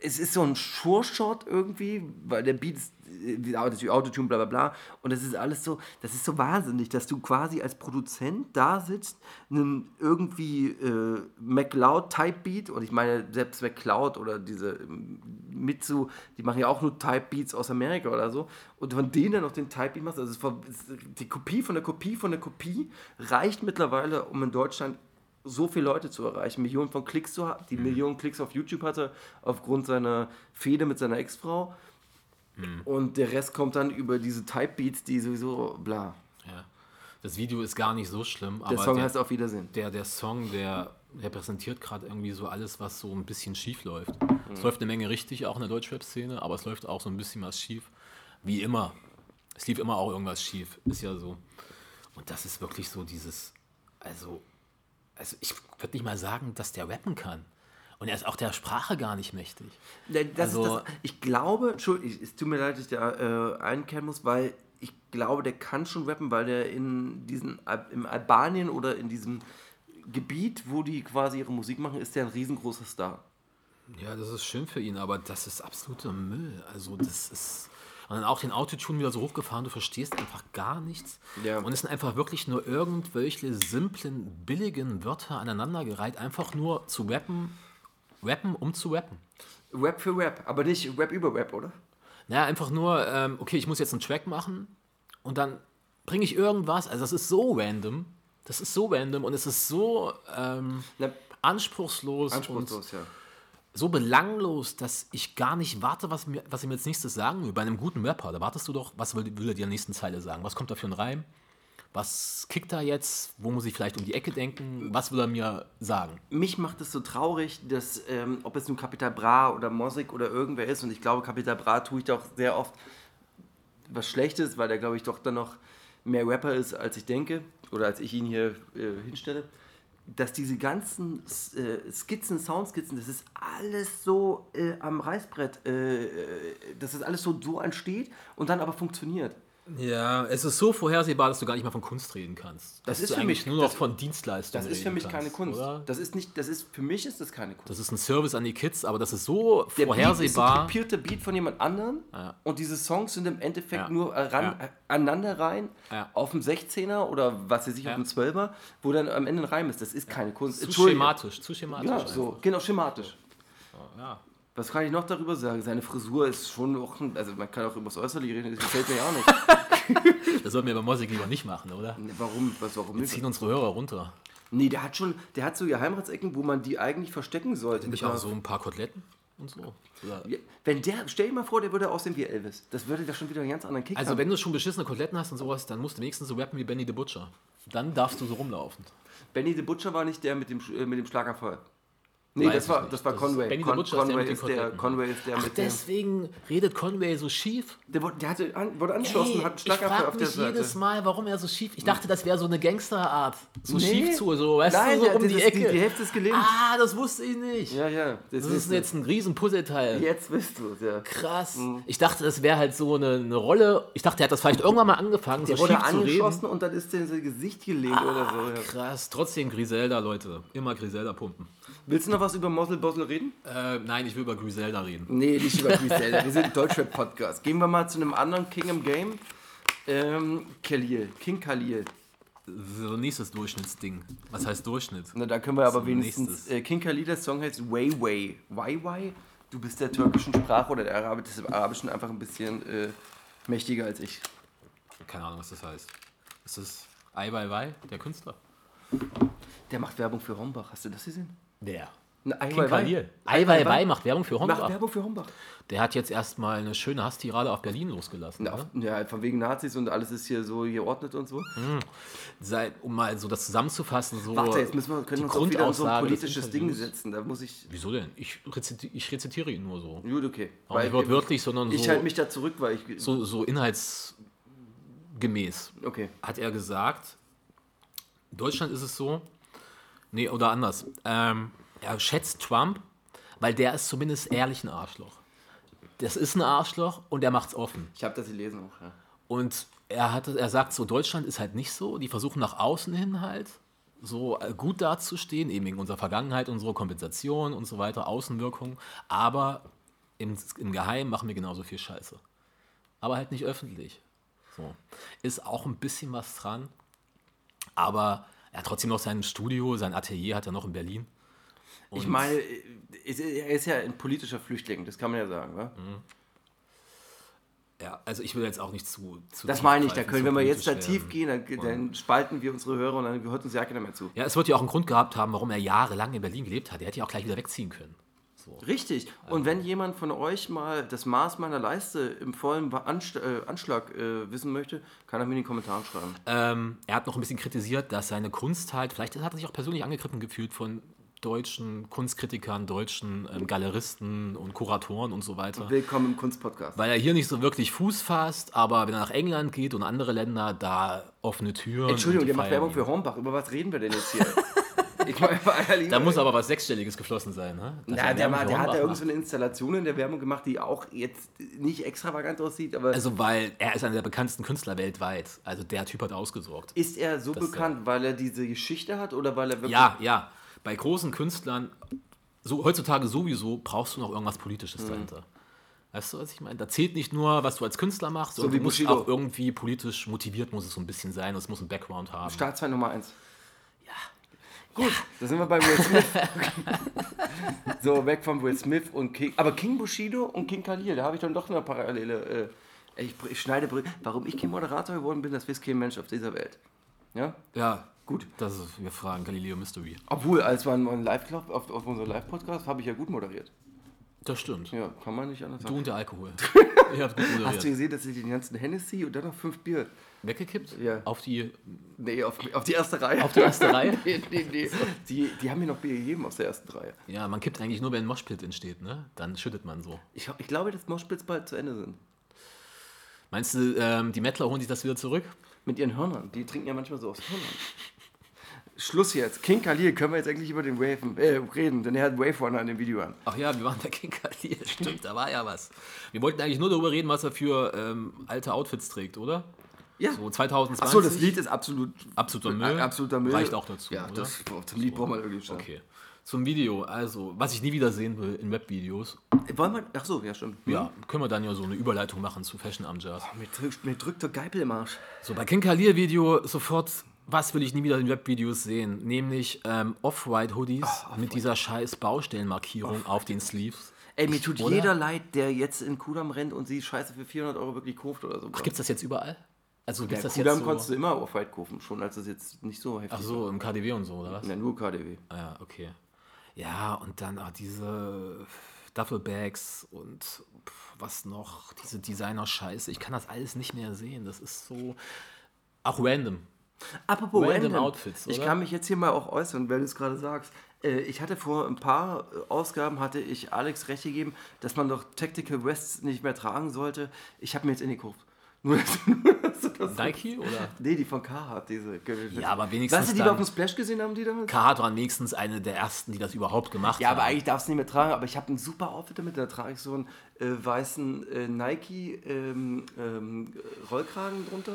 es ist so ein Sure-Shot irgendwie, weil der Beat ist, wie Auto- Autotune, bla bla bla. Und das ist alles so, das ist so wahnsinnig, dass du quasi als Produzent da sitzt, einen irgendwie äh, MacLeod-Type-Beat, und ich meine, selbst MacLeod oder diese ähm, Mitsu, die machen ja auch nur Type-Beats aus Amerika oder so, und von denen dann noch den Type-Beat machst, also die Kopie von der Kopie von der Kopie reicht mittlerweile, um in Deutschland so viele Leute zu erreichen, Millionen von Klicks zu haben, die Millionen Klicks auf YouTube hatte, aufgrund seiner Fehde mit seiner Ex-Frau. Und der Rest kommt dann über diese Type-Beats, die sowieso bla. Ja. Das Video ist gar nicht so schlimm, Der Song der, heißt Auf Wiedersehen. der, der Song, der repräsentiert gerade irgendwie so alles, was so ein bisschen schief läuft. Mhm. Es läuft eine Menge richtig, auch in der Deutschrap-Szene, aber es läuft auch so ein bisschen was schief. Wie immer. Es lief immer auch irgendwas schief, ist ja so. Und das ist wirklich so dieses, also, also ich würde nicht mal sagen, dass der rappen kann. Und er ist auch der Sprache gar nicht mächtig. Das Also- ist das, ich glaube, Entschuldigung, es tut mir leid, dass ich da äh, einkehren muss, weil ich glaube, der kann schon rappen, weil der in diesen, im Albanien oder in diesem Gebiet, wo die quasi ihre Musik machen, ist der ein riesengroßer Star. Ja, das ist schön für ihn, aber das ist absoluter Müll. Also das ist. Und dann auch den Autotune wieder so hochgefahren, du verstehst einfach gar nichts. Ja. Und es sind einfach wirklich nur irgendwelche simplen, billigen Wörter aneinandergereiht, einfach nur zu rappen, rappen, um zu rappen. Rap für Rap, aber nicht Rap über Rap, oder? Naja, einfach nur, ähm, okay, ich muss jetzt einen Track machen und dann bringe ich irgendwas. Also das ist so random. Das ist so random und es ist so ähm, anspruchslos, anspruchslos, ja. so belanglos, dass ich gar nicht warte, was, mir, was ihm jetzt nächstes sagen will. Bei einem guten Rapper, da wartest du doch, was will, will er dir in der nächsten Zeile sagen? Was kommt da für ein Reim? Was kickt er jetzt? Wo muss ich vielleicht um die Ecke denken? Was will er mir sagen? mich macht es so traurig, dass, ähm, ob es nun Capital Bra oder Mosik oder irgendwer ist, und ich glaube, Capital Bra tue ich doch sehr oft was Schlechtes, weil der, glaube ich, doch dann noch mehr Rapper ist, als ich denke, oder als ich ihn hier äh, hinstelle, dass diese ganzen äh, Skizzen, Soundskizzen, das ist alles so äh, am Reißbrett, äh, äh, dass das alles so, so entsteht und dann aber funktioniert. Ja, es ist so vorhersehbar, dass du gar nicht mehr von Kunst reden kannst. Das ist für eigentlich mich- nur noch das- von Dienstleistungen Das ist für mich kannst, keine Kunst. Oder? Das ist nicht, das ist, für mich ist das keine Kunst. Das ist ein Service an die Kids, aber das ist so Der Beat ist ein vorhersehbar. kopierter Beat von jemand anderem Ja. und diese Songs sind im Endeffekt Ja. nur ran, Ja. aneinander rein auf dem 16er oder was weiß ich, Ja. auf dem 12er, wo dann am Ende ein Reim ist. Das ist keine Kunst. zu schematisch, zu schematisch. Ja, so, genau, schematisch. Ja. Was kann ich noch darüber sagen? Seine Frisur ist schon auch, also man kann auch über das Äußerliche reden, das gefällt mir ja auch nicht. Das sollten wir bei Musik lieber nicht machen, oder? Warum, was, warum Wir nicht? ziehen unsere Hörer runter. Nee, der hat schon, der hat so Geheimratsecken, wo man die eigentlich verstecken sollte. Nicht auch so ein paar Koteletten und so. Oder Wenn der, stell dir mal vor, der würde aussehen wie Elvis. Das würde da schon wieder einen ganz anderen Kick Also haben. wenn du schon beschissene Koteletten hast und sowas, dann musst du wenigstens so rappen wie Benny the Butcher. Dann darfst du so rumlaufen. Benny the Butcher war nicht der mit dem, äh, mit dem Schlagerfeuer. Nee, Weiß das ich war, nicht. das war Das ist- Conway. Benny the Con Butcher ist der Conway, ist der. Conway ist der Ach, mit dem. deswegen redet Conway so schief. Der, wurde, der hatte, an, wurde angeschlossen, Ey, hat einen ich frage auf der Seite. jedes Mal, warum er so schief... Ich dachte, das wäre so eine Gangsterart. So Nee. schief zu, so, weißt Nein, du, so um das die ist- Ecke. die- die Hälfte ist gelähmt. Ah, das wusste ich nicht. Ja, ja. Das wisst ist ihr. jetzt ein riesen Puzzleteil. Jetzt wisst du es, ja. Krass. Ich dachte, das wäre halt so eine, eine Rolle. Ich dachte, er hat das vielleicht irgendwann mal angefangen, Der so wurde schief zu reden. angeschossen und dann ist sein Gesicht gelehnt oder so. Ja. Krass. Trotzdem Griselda, Leute. Immer Griselda pumpen. Willst du noch was über Mossel Bossel reden? Äh, nein, ich will über Griselda reden. Nee, nicht über Griselda. Wir sind ein Deutschrap-Podcast. Gehen wir mal zu einem anderen King im Game. Ähm, Khalil. King Khalil. So nächstes Durchschnittsding. Was heißt Durchschnitt? Na, da können wir aber So, wenigstens. Äh, King Khalil, der Song heißt Way Way. Way Way? Du bist der türkischen Sprache oder der Arabi des Arabischen einfach ein bisschen äh, mächtiger als ich. Keine Ahnung, was das heißt. Ist das Ai Weiwei, der Künstler? Der macht Werbung für Hombach. Hast du das gesehen? Na. Ai Ai Weiwei Weiwei macht Werbung für Macht Honda. Werbung für Hombach. Der hat jetzt erstmal eine schöne Hasstirade auf Berlin losgelassen. Ja, Ne? ja, von wegen Nazis und alles ist hier so geordnet und so. Seit, um mal so das zusammenzufassen, so Warte, jetzt müssen wir, können wir uns auch wieder so ein politisches Ding setzen. Da muss ich. Wieso denn? Ich, reziti ich rezitiere ihn nur so. Gut, okay. Auch nicht wortwörtlich, sondern Ich so, halte mich da zurück, weil ich. so, so inhaltsgemäß. Okay. Hat er gesagt, in Deutschland ist es so, nee, oder anders. Ähm, er schätzt Trump, weil der ist zumindest ehrlich ein Arschloch. Das ist ein Arschloch und er macht's offen. Ich habe das gelesen auch, ja. Und er, hat, er sagt so, Deutschland ist halt nicht so. Die versuchen nach außen hin halt so äh, gut dazustehen, eben wegen unserer Vergangenheit, unserer Kompensation und so weiter, Außenwirkung. Aber im, im Geheimen machen wir genauso viel Scheiße. Aber halt nicht öffentlich. So. Ist auch ein bisschen was dran. Aber er hat trotzdem noch sein Studio, sein Atelier hat er noch in Berlin. Ich Und- meine, ist- er ist ja ein politischer Flüchtling, das kann man ja sagen, wa? Ja, also ich will jetzt auch nicht zu. zu Das meine ich, da können, zu wenn wir jetzt da tief gehen, dann, dann spalten wir unsere Hörer und dann gehört uns ja keiner mehr zu. Ja, es wird ja auch einen Grund gehabt haben, warum er jahrelang in Berlin gelebt hat. Er hätte ja auch gleich wieder wegziehen können. So. Richtig. Und wenn jemand von euch mal das Maß meiner Leiste im vollen Anst äh, Anschlag äh, wissen möchte, kann er mir in die Kommentare schreiben. Ähm, er hat noch ein bisschen kritisiert, dass seine Kunst halt, vielleicht hat er sich auch persönlich angegriffen gefühlt von deutschen Kunstkritikern, deutschen ähm, Galeristen und Kuratoren und so weiter. Willkommen im Kunstpodcast. Weil er hier nicht so wirklich Fuß fasst, aber wenn er nach England geht und andere Länder, da offene Türen. Entschuldigung, der macht Werbung für Hornbach. Über was reden wir denn jetzt hier? Da muss aber was Sechsstelliges geflossen sein, ne? Er der, war, der hat da irgend macht. so eine Installation in der Werbung gemacht, die auch jetzt nicht extravagant aussieht, aber Also, weil er ist einer der bekanntesten Künstler weltweit. Also, der Typ hat ausgesorgt. ist er so Das, bekannt, weil er diese Geschichte hat oder weil er wirklich. Ja, ja. Bei großen Künstlern, so, heutzutage sowieso, brauchst du noch irgendwas Mhm. Politisches dahinter. Weißt du, was ich meine? Da zählt nicht nur, was du als Künstler machst, sondern du musst Bushido. auch irgendwie politisch motiviert muss es so ein bisschen sein es muss einen Background haben. Staatsfeind Nummer 1. Ja. Gut, da sind wir bei Will Smith. so, weg von Will Smith und King. Aber King Bushido und King Khalil, da habe ich dann doch eine Parallele. Äh, ich, ich schneide Warum ich kein Moderator geworden bin, das weiß kein Mensch auf dieser Welt. Ja? Ja, gut. Das ist, wir fragen Galileo Mystery. Obwohl, als wir einen Live-Club auf, auf unserem Live-Podcast habe ich ja gut moderiert. Das stimmt. Ja, kann man nicht anders Du sagen. und der Alkohol. Ihr habt gut Hast du moderiert. gesehen, dass ich den ganzen Hennessy und dann noch fünf Bier. Weggekippt? Ja. Auf die, Nee, auf, auf die erste Reihe. auf die erste Reihe? nee, nee, nee. Die, die haben mir noch Bier gegeben aus der ersten Reihe. Ja, man kippt eigentlich nur, wenn ein Moshpit entsteht, ne? Dann schüttet man so. Ich, ich glaube, dass Moschpitz bald zu Ende sind. Meinst du, ähm, die Mettler holen sich das wieder zurück? Mit ihren Hörnern. Die trinken ja manchmal so aus Hörnern. Schluss jetzt. King Khalil, können wir jetzt endlich über den Wave äh, reden, denn er hat Wave Runner in dem Video an. Ach ja, wir waren bei King Khalil. Stimmt, da war ja was. Wir wollten eigentlich nur darüber reden, was er für ähm, alte Outfits trägt, oder? Ja. So 2020. Achso, das Lied ist absolut Absoluter Müll. Absoluter Müll. Reicht auch dazu, Ja, das, zum Lied braucht man irgendwie schon. Okay. Zum Video, also, was ich nie wieder sehen will in Webvideos. Wollen wir. Achso, ja, stimmt. Ja, können wir dann ja so eine Überleitung machen zu Fashion am Jazz. Mir drückt, mir drückt der Geipel im Arsch. So, bei King Khalil Video sofort, was will ich nie wieder in Webvideos sehen? Nämlich ähm, Off-White-Hoodies mit dieser scheiß Baustellenmarkierung auf den Sleeves. Ey, mir tut Oder? jeder leid, der jetzt in Kudam rennt und sie Scheiße für 400 Euro wirklich kauft oder so. Gibt's das jetzt überall? Also ja, gibt's das jetzt konntest so? du immer auf White kaufen, schon als es jetzt nicht so heftig Ach so, im KDW und so, oder was? war. Ja, nur KDW. Ah Ja, okay. Ja, und dann auch diese Duffelbags und was noch, diese Designer-Scheiße. Ich kann das alles nicht mehr sehen. Das ist so. Auch random. Apropos Random random, Outfits, Ich oder? kann mich jetzt hier mal auch äußern, wenn du es gerade sagst. Äh, Ich hatte vor ein paar Ausgaben, hatte ich Alex recht gegeben, dass man doch Tactical Vests nicht mehr tragen sollte. Ich habe mir jetzt in die Kurve. Nur, nur, Nike oder? Nee, die von Carhartt, diese. Ja, aber wenigstens Weißt du, die wir auf dem Splash gesehen haben, die damit? Carhartt waren wenigstens eine der ersten, die das überhaupt gemacht Ja, haben. aber eigentlich darfst du nicht mehr tragen. Aber ich habe ein super Outfit damit. Da trage ich so einen äh, weißen äh, Nike ähm, ähm, Rollkragen drunter.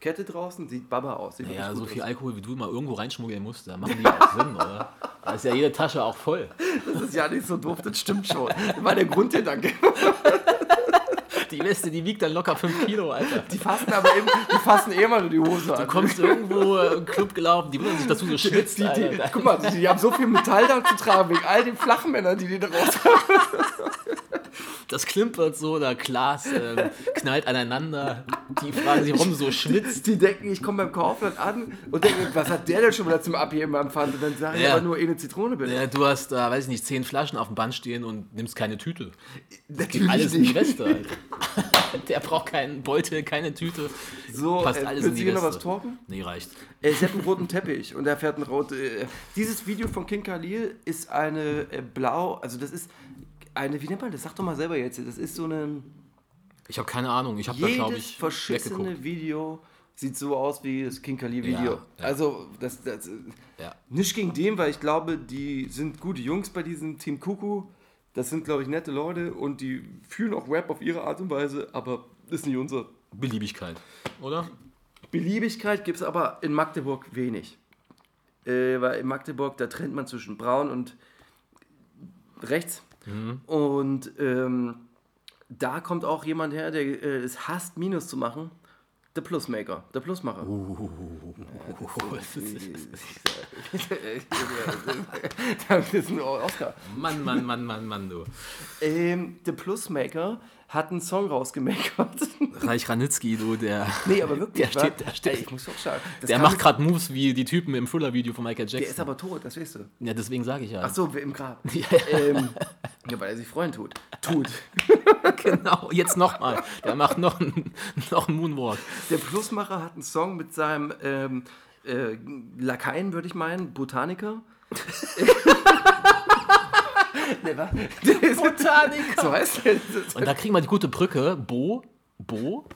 Kette draußen, sieht Baba aus. Sieht Ja, wirklich so viel aus. Alkohol, wie du mal irgendwo reinschmuggeln musst, da machen die auch Sinn, oder? Da ist ja jede Tasche auch voll. Das ist ja nicht so doof, das stimmt schon. Das war der Grundgedanke. Die Weste, die wiegt dann locker 5 Kilo, Alter. Die fassen aber eben, die fassen eh mal nur die Hose an. Du kommst irgendwo äh, im Club gelaufen, die wundern sich, dass du so schwitzt, die, die, Alter. guck mal, die, die haben so viel Metall da zu tragen, wegen all den Flachmännern, die die da raus haben. Das klimpert so, der Glas ähm, knallt aneinander. Die fragen sich, warum so schwitzt. Die denken, ich komme beim Kaufland an und denken, was hat der denn schon wieder zum Abheben am Pfand? Und dann sage ich Ja. aber nur eine Zitrone bitte. Ja, du hast da, weiß ich nicht, 10 Flaschen auf dem Band stehen und nimmst keine Tüte. Geht Natürlich alles in die nicht. Weste, Alter. Der braucht keinen Beutel, keine Tüte. So, Passt äh, alles in willst die hier noch was talken? Nee, reicht. Er hat einen roten Teppich und er fährt ein rot. Äh, dieses Video von King Khalil ist eine äh, blau, also das ist eine, wie nennt man das? Sag doch mal selber jetzt. Das ist so eine. Ich habe keine Ahnung. Ich habe da, glaube Jedes ich, verschissene weggeguckt. Video sieht so aus wie das King Khalil Video. Ja, ja. Also, das, das äh, Ja. nicht gegen dem, weil ich glaube, die sind gute Jungs bei diesem Team Kuku. Das sind, glaube ich, nette Leute und die fühlen auch Rap auf ihre Art und Weise, aber ist nicht unser. Beliebigkeit, oder? Beliebigkeit gibt es aber in Magdeburg wenig. Äh, weil in Magdeburg, da trennt man zwischen braun und rechts. Und ähm, da kommt auch jemand her, der äh, es hasst, Minus zu machen. Der Plusmaker, der Plusmacher. Das ist ein Oscar. Mann, Mann, Mann, Mann, Mann, du. Ähm, der Plusmaker hat einen Song rausgemakert. Reich Ranitzky, du, der, nee, aber wirklich. Der steht- der steht- Ey, ich muss doch sagen. der macht gerade Moves wie die Typen im Fuller-Video von Michael Der Jackson. ist aber tot, das weißt du. ja, deswegen sage ich ja. Ach so, im Grab. Ja, ähm, ja, weil er sich freuen tut. Tut. genau. Jetzt nochmal. Der macht noch einen, noch einen Moonwalk. Der Plusmacher hat einen Song mit seinem ähm, äh, Lakaien, würde ich meinen, Botaniker. Botaniker. So heißt der. Und da kriegen wir die gute Brücke. Bo, Bo,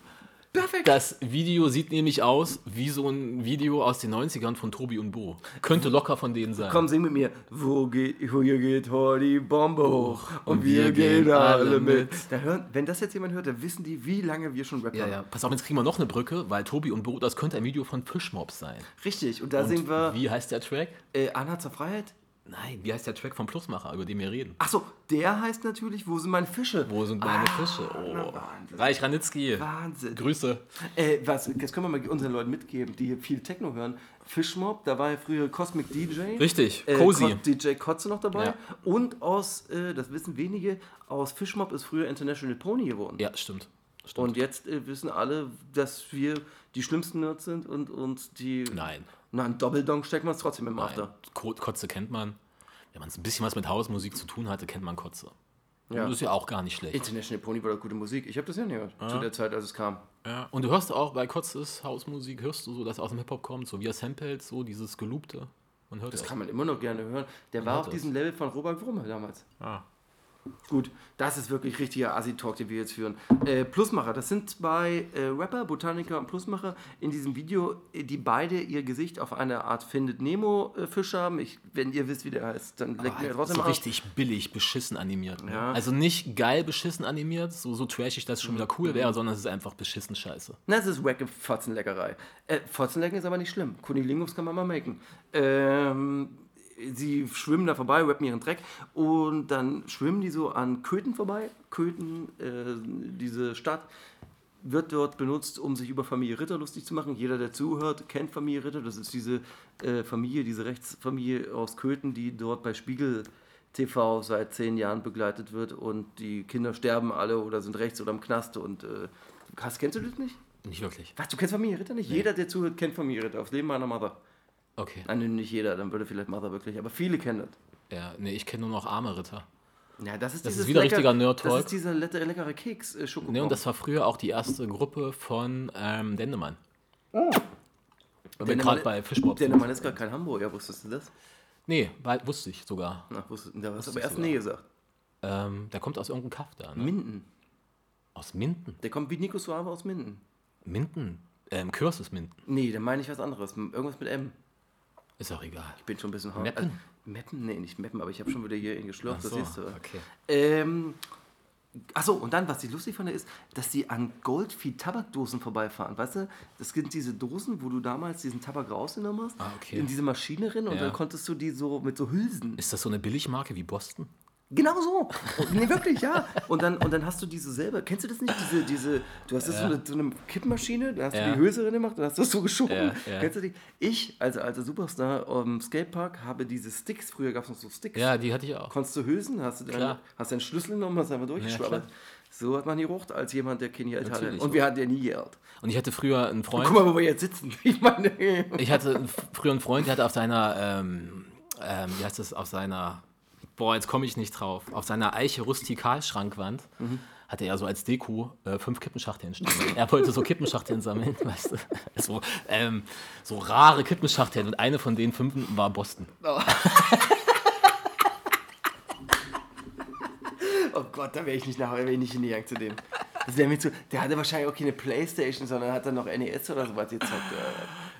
Perfekt. Das Video sieht nämlich aus wie so ein Video aus den 90ern von Tobi und Bo. Könnte locker von denen sein. Komm, sing mit mir. Wo geht, wo hier geht heute die Bombe hoch und, wir, gehen alle mit. Da hören, wenn das jetzt jemand hört, dann wissen die, wie lange wir schon rappen. Ja, ja. Pass auf, jetzt kriegen wir noch eine Brücke, weil Tobi und Bo, das könnte ein Video von Fischmobs sein. Richtig, und da Und singen wir Wie heißt der Track? äh, Anna zur Freiheit. Nein, wie heißt der Track vom Plusmacher, über den wir reden? Achso, der heißt natürlich, wo sind meine Fische? Wo sind meine Ah, Fische? na, Oh. Wahnsinn. Reich Ranitzky. Wahnsinn. Grüße. Äh, was, jetzt können wir mal unseren Leuten mitgeben, die hier viel Techno hören. Fischmob, da war ja früher Cosmic DJ. Richtig, Äh, Cozy. DJ Kotze noch dabei. Ja. Und aus, äh, das wissen wenige, aus Fischmob ist früher International Pony geworden. Ja, stimmt. stimmt. Und jetzt äh, wissen alle, dass wir die schlimmsten Nerds sind und uns die. Nein. Na, ein Doppeldonk stecken wir uns trotzdem im. After. Ko- Kotze kennt man. Wenn man ein bisschen was mit Hausmusik zu tun hatte, kennt man Kotze. Ja. Und das ist ja auch gar nicht schlecht. International Pony war doch gute Musik. Ich habe das ja nicht gehört, zu der Zeit, als es kam. Ja. Und du hörst auch bei Kotzes Hausmusik, hörst du so, dass aus dem Hip-Hop kommt, so wie er samplet, so dieses Gelobte. Man hört Das auch. kann man immer noch gerne hören. Der war hört auf das. diesem Level von Robert Wumme damals. Ah. Gut, das ist wirklich richtiger Assi-Talk, den wir jetzt führen. Äh, Plusmacher, das sind zwei äh, Rapper, Botaniker und Plusmacher in diesem Video, äh, die beide ihr Gesicht auf eine Art Findet Nemo-Fisch haben. Ich, wenn ihr wisst, wie der heißt, dann leckt mir trotzdem so auf. richtig billig beschissen animiert. Ne? Ja. Also nicht geil beschissen animiert, so, so trashig, dass es schon wieder cool Mhm. wäre, sondern es ist einfach beschissen scheiße. Na, es ist wacke Fotzenleckerei. Äh, Fotzenlecken ist aber nicht schlimm. Kunilingus kann man mal machen. Ähm, sie schwimmen da vorbei, rappen ihren Dreck und dann schwimmen die so an Köthen vorbei. Köthen, äh, diese Stadt, wird dort benutzt, um sich über Familie Ritter lustig zu machen. Jeder, der zuhört, kennt Familie Ritter. Das ist diese äh, Familie, diese Rechtsfamilie aus Köthen, die dort bei Spiegel TV seit zehn Jahren begleitet wird und die Kinder sterben alle oder sind rechts oder im Knast und äh, hast, kennst du das nicht? Nicht wirklich. Was, du kennst Familie Ritter nicht? Jeder, der zuhört, kennt Familie Ritter. Aufs Leben meiner Mother. Okay. Nein, nicht jeder, dann würde vielleicht Mother wirklich, aber viele kennen das. Ja, nee, ich kenne nur noch arme Ritter. Ja, das ist, Das dieses ist wieder lecker- richtiger Nerd-Talk. Das ist dieser leckere, leckere Keks, äh, Schokobon. Ne, und das war früher auch die erste Gruppe von ähm, Dendemann. Oh. Dendemann- gerade bei Fischbob Der sind. Mann ist gar kein Hamburger, wusstest du das? Nee, weil, wusste ich sogar. Na, wusstest du, da hast du Wusste aber ich erst sogar. nee gesagt. Ähm, der kommt aus irgendeinem Kaff da, ne? Minden. Aus Minden. Der kommt wie Nico Suave aus Minden. Minden? Ähm, Kürs ist Minden. Nee, dann meine ich was anderes. Irgendwas mit M. Ist auch egal. Ich bin schon ein bisschen hart. Meppen? Äh, Meppen? Nee, nicht Meppen, aber ich habe schon wieder hier geschlürft, Ach das so, siehst du. okay. Ähm, achso, und dann, was ich lustig fand, ist, dass die an Goldfeed-Tabakdosen vorbeifahren. Weißt du, das sind diese Dosen, wo du damals diesen Tabak rausgenommen hast, Ah, okay. in diese Maschine rein und Ja. dann konntest du die so mit so Hülsen. Ist das so eine Billigmarke wie Boston? Genau so. Und, nee, wirklich, ja. Und dann, und dann hast du diese selber, kennst du das nicht? Diese, diese, du hast das so, eine, so eine Kippmaschine, da hast Ja. du die Hülse drin gemacht, da hast du das so geschoben. Ja, ja. Kennst du die? Ich, als alter Superstar am Skatepark, habe diese Sticks, früher gab es noch so Sticks. Ja, die hatte ich auch. Konntest du Hülsen, hast du deinen, hast deinen Schlüssel genommen, hast einfach durchgeschwabbert. so hat man die Rucht als jemand, der kein Geld hatte. Und wir hatten ja nie Geld. Und ich hatte früher einen Freund. Guck mal, wo wir jetzt sitzen. Ich meine, Ich hatte früher einen Freund, der hatte auf seiner, ähm, ähm, wie heißt das, auf seiner, boah, jetzt komme ich nicht drauf, auf seiner Eiche Rustikalschrankwand hatte er so als Deko äh, fünf Kippenschachteln stehen. er wollte so Kippenschachteln sammeln, weißt du, so, ähm, so rare Kippenschachteln und eine von den fünf war Boston. oh Gott, da wäre ich nicht nach, wäre ich nicht hingegangen zu dem. Das wär mir zu, der hatte wahrscheinlich auch keine Playstation, sondern hat dann noch NES oder sowas gezockt.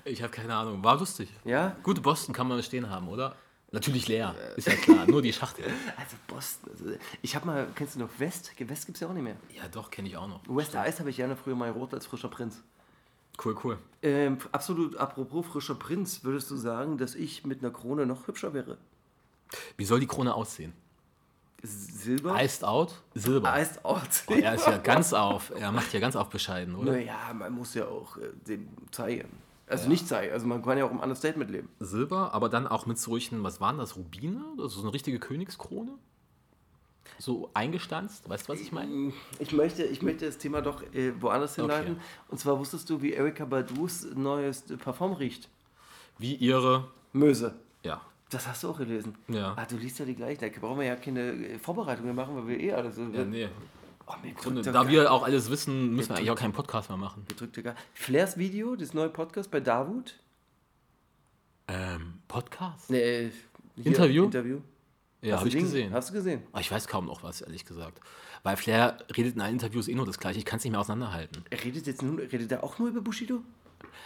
Ich habe keine Ahnung, war lustig. Ja? Gute Boston kann man stehen haben, oder? Natürlich leer, ist ja klar, nur die Schachtel. Also Boston. Also ich habe mal, kennst du noch West? West gibt es ja auch nicht mehr. Ja, doch, kenne ich auch noch. West Ice habe ich gerne früher mal rot als frischer Prinz. Cool, cool. Ähm, absolut, apropos frischer Prinz, würdest du sagen, dass ich mit einer Krone noch hübscher wäre? Wie soll die Krone aussehen? Silber? Iced out, Silber. Iced out. Oh, er ist ja ganz auf, er macht ja ganz auf bescheiden, oder? Naja, man muss ja auch äh, dem zeigen. Also nicht zeigen, also man kann ja auch im Understatement leben. Silber, aber dann auch mit solchen, was waren das, Rubine? Also so eine richtige Königskrone? So eingestanzt, weißt du, was ich meine? Ich möchte, ich möchte das Thema doch äh, woanders hinleiten. Okay. Und zwar wusstest du, wie Erika Badus neues Parfum riecht? Wie ihre, Möse. ja. Das hast du auch gelesen. Ja. Ah, du liest ja die gleichen. Da brauchen wir ja keine Vorbereitungen machen, weil wir eh alles so. ja nee. Oh, drückt der da wir auch alles wissen, müssen wir eigentlich auch keinen Podcast mehr machen. mir drückt der Ge- Flairs Video, das neue Podcast bei Davut. Ähm, Podcast? Nee, hier, Interview? Interview. Ja, habe ich gesehen. Hast du gesehen? Aber ich weiß kaum noch was, ehrlich gesagt. Weil Flair redet in allen Interviews eh nur das Gleiche. Ich kann es nicht mehr auseinanderhalten. Er redet jetzt nur, redet er auch nur über Bushido?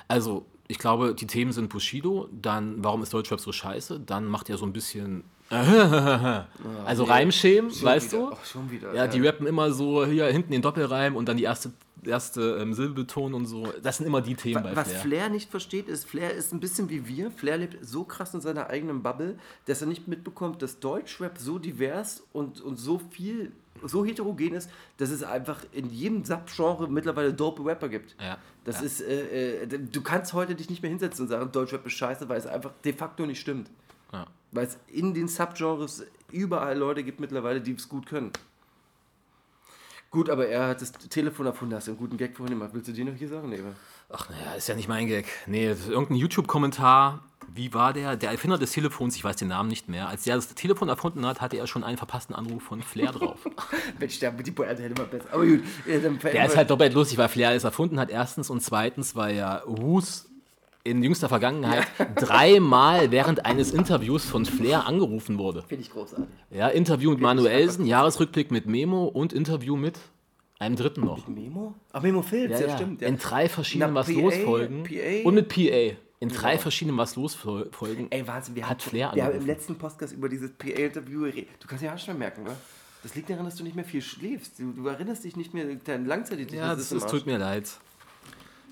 Also, ich glaube, die Themen sind Bushido, dann warum ist Deutschrap so scheiße, dann macht er so ein bisschen. also Reimschemen, Schon weißt wieder. du? Ach, schon wieder. Ja, die rappen immer so hier hinten den Doppelreim und dann die erste, erste ähm, Silbe betonen und so. Das sind immer die Themen bei Was Flair. Flair nicht versteht, ist, Flair ist ein bisschen wie wir. Flair lebt so krass in seiner eigenen Bubble, dass er nicht mitbekommt, dass Deutschrap so divers und, und so viel, so heterogen ist, dass es einfach in jedem Subgenre mittlerweile dope Rapper gibt. Ja, Das ja. ist, äh, äh, du kannst heute dich nicht mehr hinsetzen und sagen, Deutschrap ist scheiße, weil es einfach de facto nicht stimmt. Ja. Weil es in den Subgenres überall Leute gibt mittlerweile, die es gut können. Gut, aber er hat das Telefon erfunden. Hast du einen guten Gag vorhin gemacht? Willst du den noch hier sagen? Wa? Ach naja, ist ja nicht mein Gag. Nee, irgendein YouTube-Kommentar. Wie war der? Der Erfinder des Telefons, ich weiß den Namen nicht mehr. Als der das Telefon erfunden hat, hatte er schon einen verpassten Anruf von Flair drauf. Mensch, der, die Pointe hätte mal besser. Aber gut, äh, Der ist halt doppelt lustig, weil Flair es erfunden hat, erstens. Und zweitens, weil ja Wus in jüngster Vergangenheit dreimal während eines Interviews von Flair angerufen wurde. Finde ich großartig. Ja, Interview mit Manuelsen, Jahresrückblick mit Memo und Interview mit einem dritten noch. Memo? Ach, Memo Filz, ja, stimmt. Ja. In drei verschiedenen Na, Was PA, los Folgen. PA. Und mit PA. In drei verschiedenen Was los Folgen. Ey, Wahnsinn, wir Hat Flair wir haben im letzten Podcast über dieses PA-Interview geredet. Du kannst ja auch schon merken, wa? Das liegt daran, dass du nicht mehr viel schläfst. Du, du erinnerst dich nicht mehr, dein Langzeit Ja, das, das tut mir leid.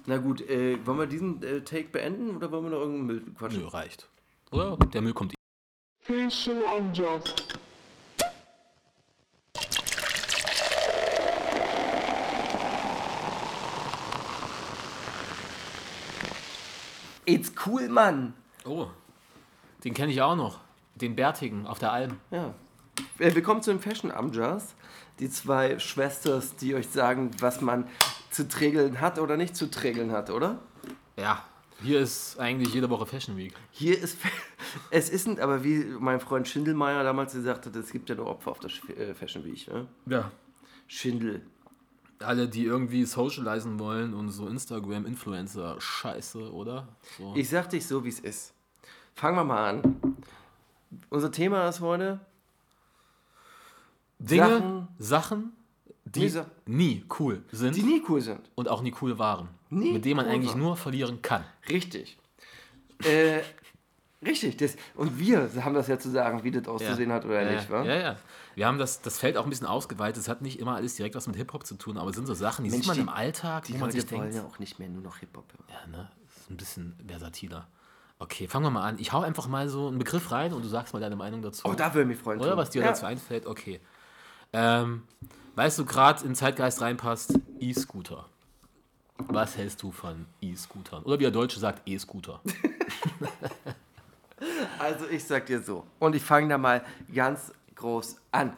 Na gut, äh, wollen wir diesen äh, Take beenden oder wollen wir noch irgendeinen Müll quatschen? Nö, reicht. Oder? Der Müll kommt Facial Unjust. It's cool, Mann! Oh, den kenne ich auch noch. Den Bärtigen auf der Alm. Ja. Äh, Willkommen zu den Fashion Amjas. Die zwei Schwestern, die euch sagen, was man zu trägeln hat oder nicht zu trägeln hat, oder? Ja, hier ist eigentlich jede Woche Fashion Week. Hier ist, es isn't, aber wie mein Freund Schindelmeier damals gesagt hat, es gibt ja nur Opfer auf der äh, Fashion Week. Ne? Ja. Schindel. Alle, die irgendwie socialisen wollen und so Instagram-Influencer, scheiße, oder? So. Ich sag dich so, wie es ist. Fangen wir mal an. Unser Thema ist heute Dinge, Sachen- Sachen, die Nee, Sa- nie cool sind die nie cool sind. und auch nie cool waren. Nie mit denen man cool eigentlich waren. nur verlieren kann. Richtig. Äh, richtig. Das, und wir haben das ja zu sagen, wie das auszusehen hat oder ja, nicht, wa? Ja, ja. Wir haben das, das Feld auch ein bisschen ausgeweitet. Es hat nicht immer alles direkt was mit Hip-Hop zu tun, aber es sind so Sachen, die Mensch, sieht man die- im Alltag, Die wo man Leute sich wollen denkt, ja auch nicht mehr nur noch Hip-Hop ja, ne, ist ein bisschen versatiler. Okay, fangen wir mal an. Ich hau einfach mal so einen Begriff rein und du sagst mal deine Meinung dazu. Oh, da würde mich freuen. Oder was dir ja. dazu einfällt? Okay. Ähm, weißt du, gerade in Zeitgeist reinpasst, E-Scooter. Was hältst du von E-Scootern? Oder wie der Deutsche sagt, E-Scooter. Also ich sag dir so. Und ich fange da mal ganz groß an.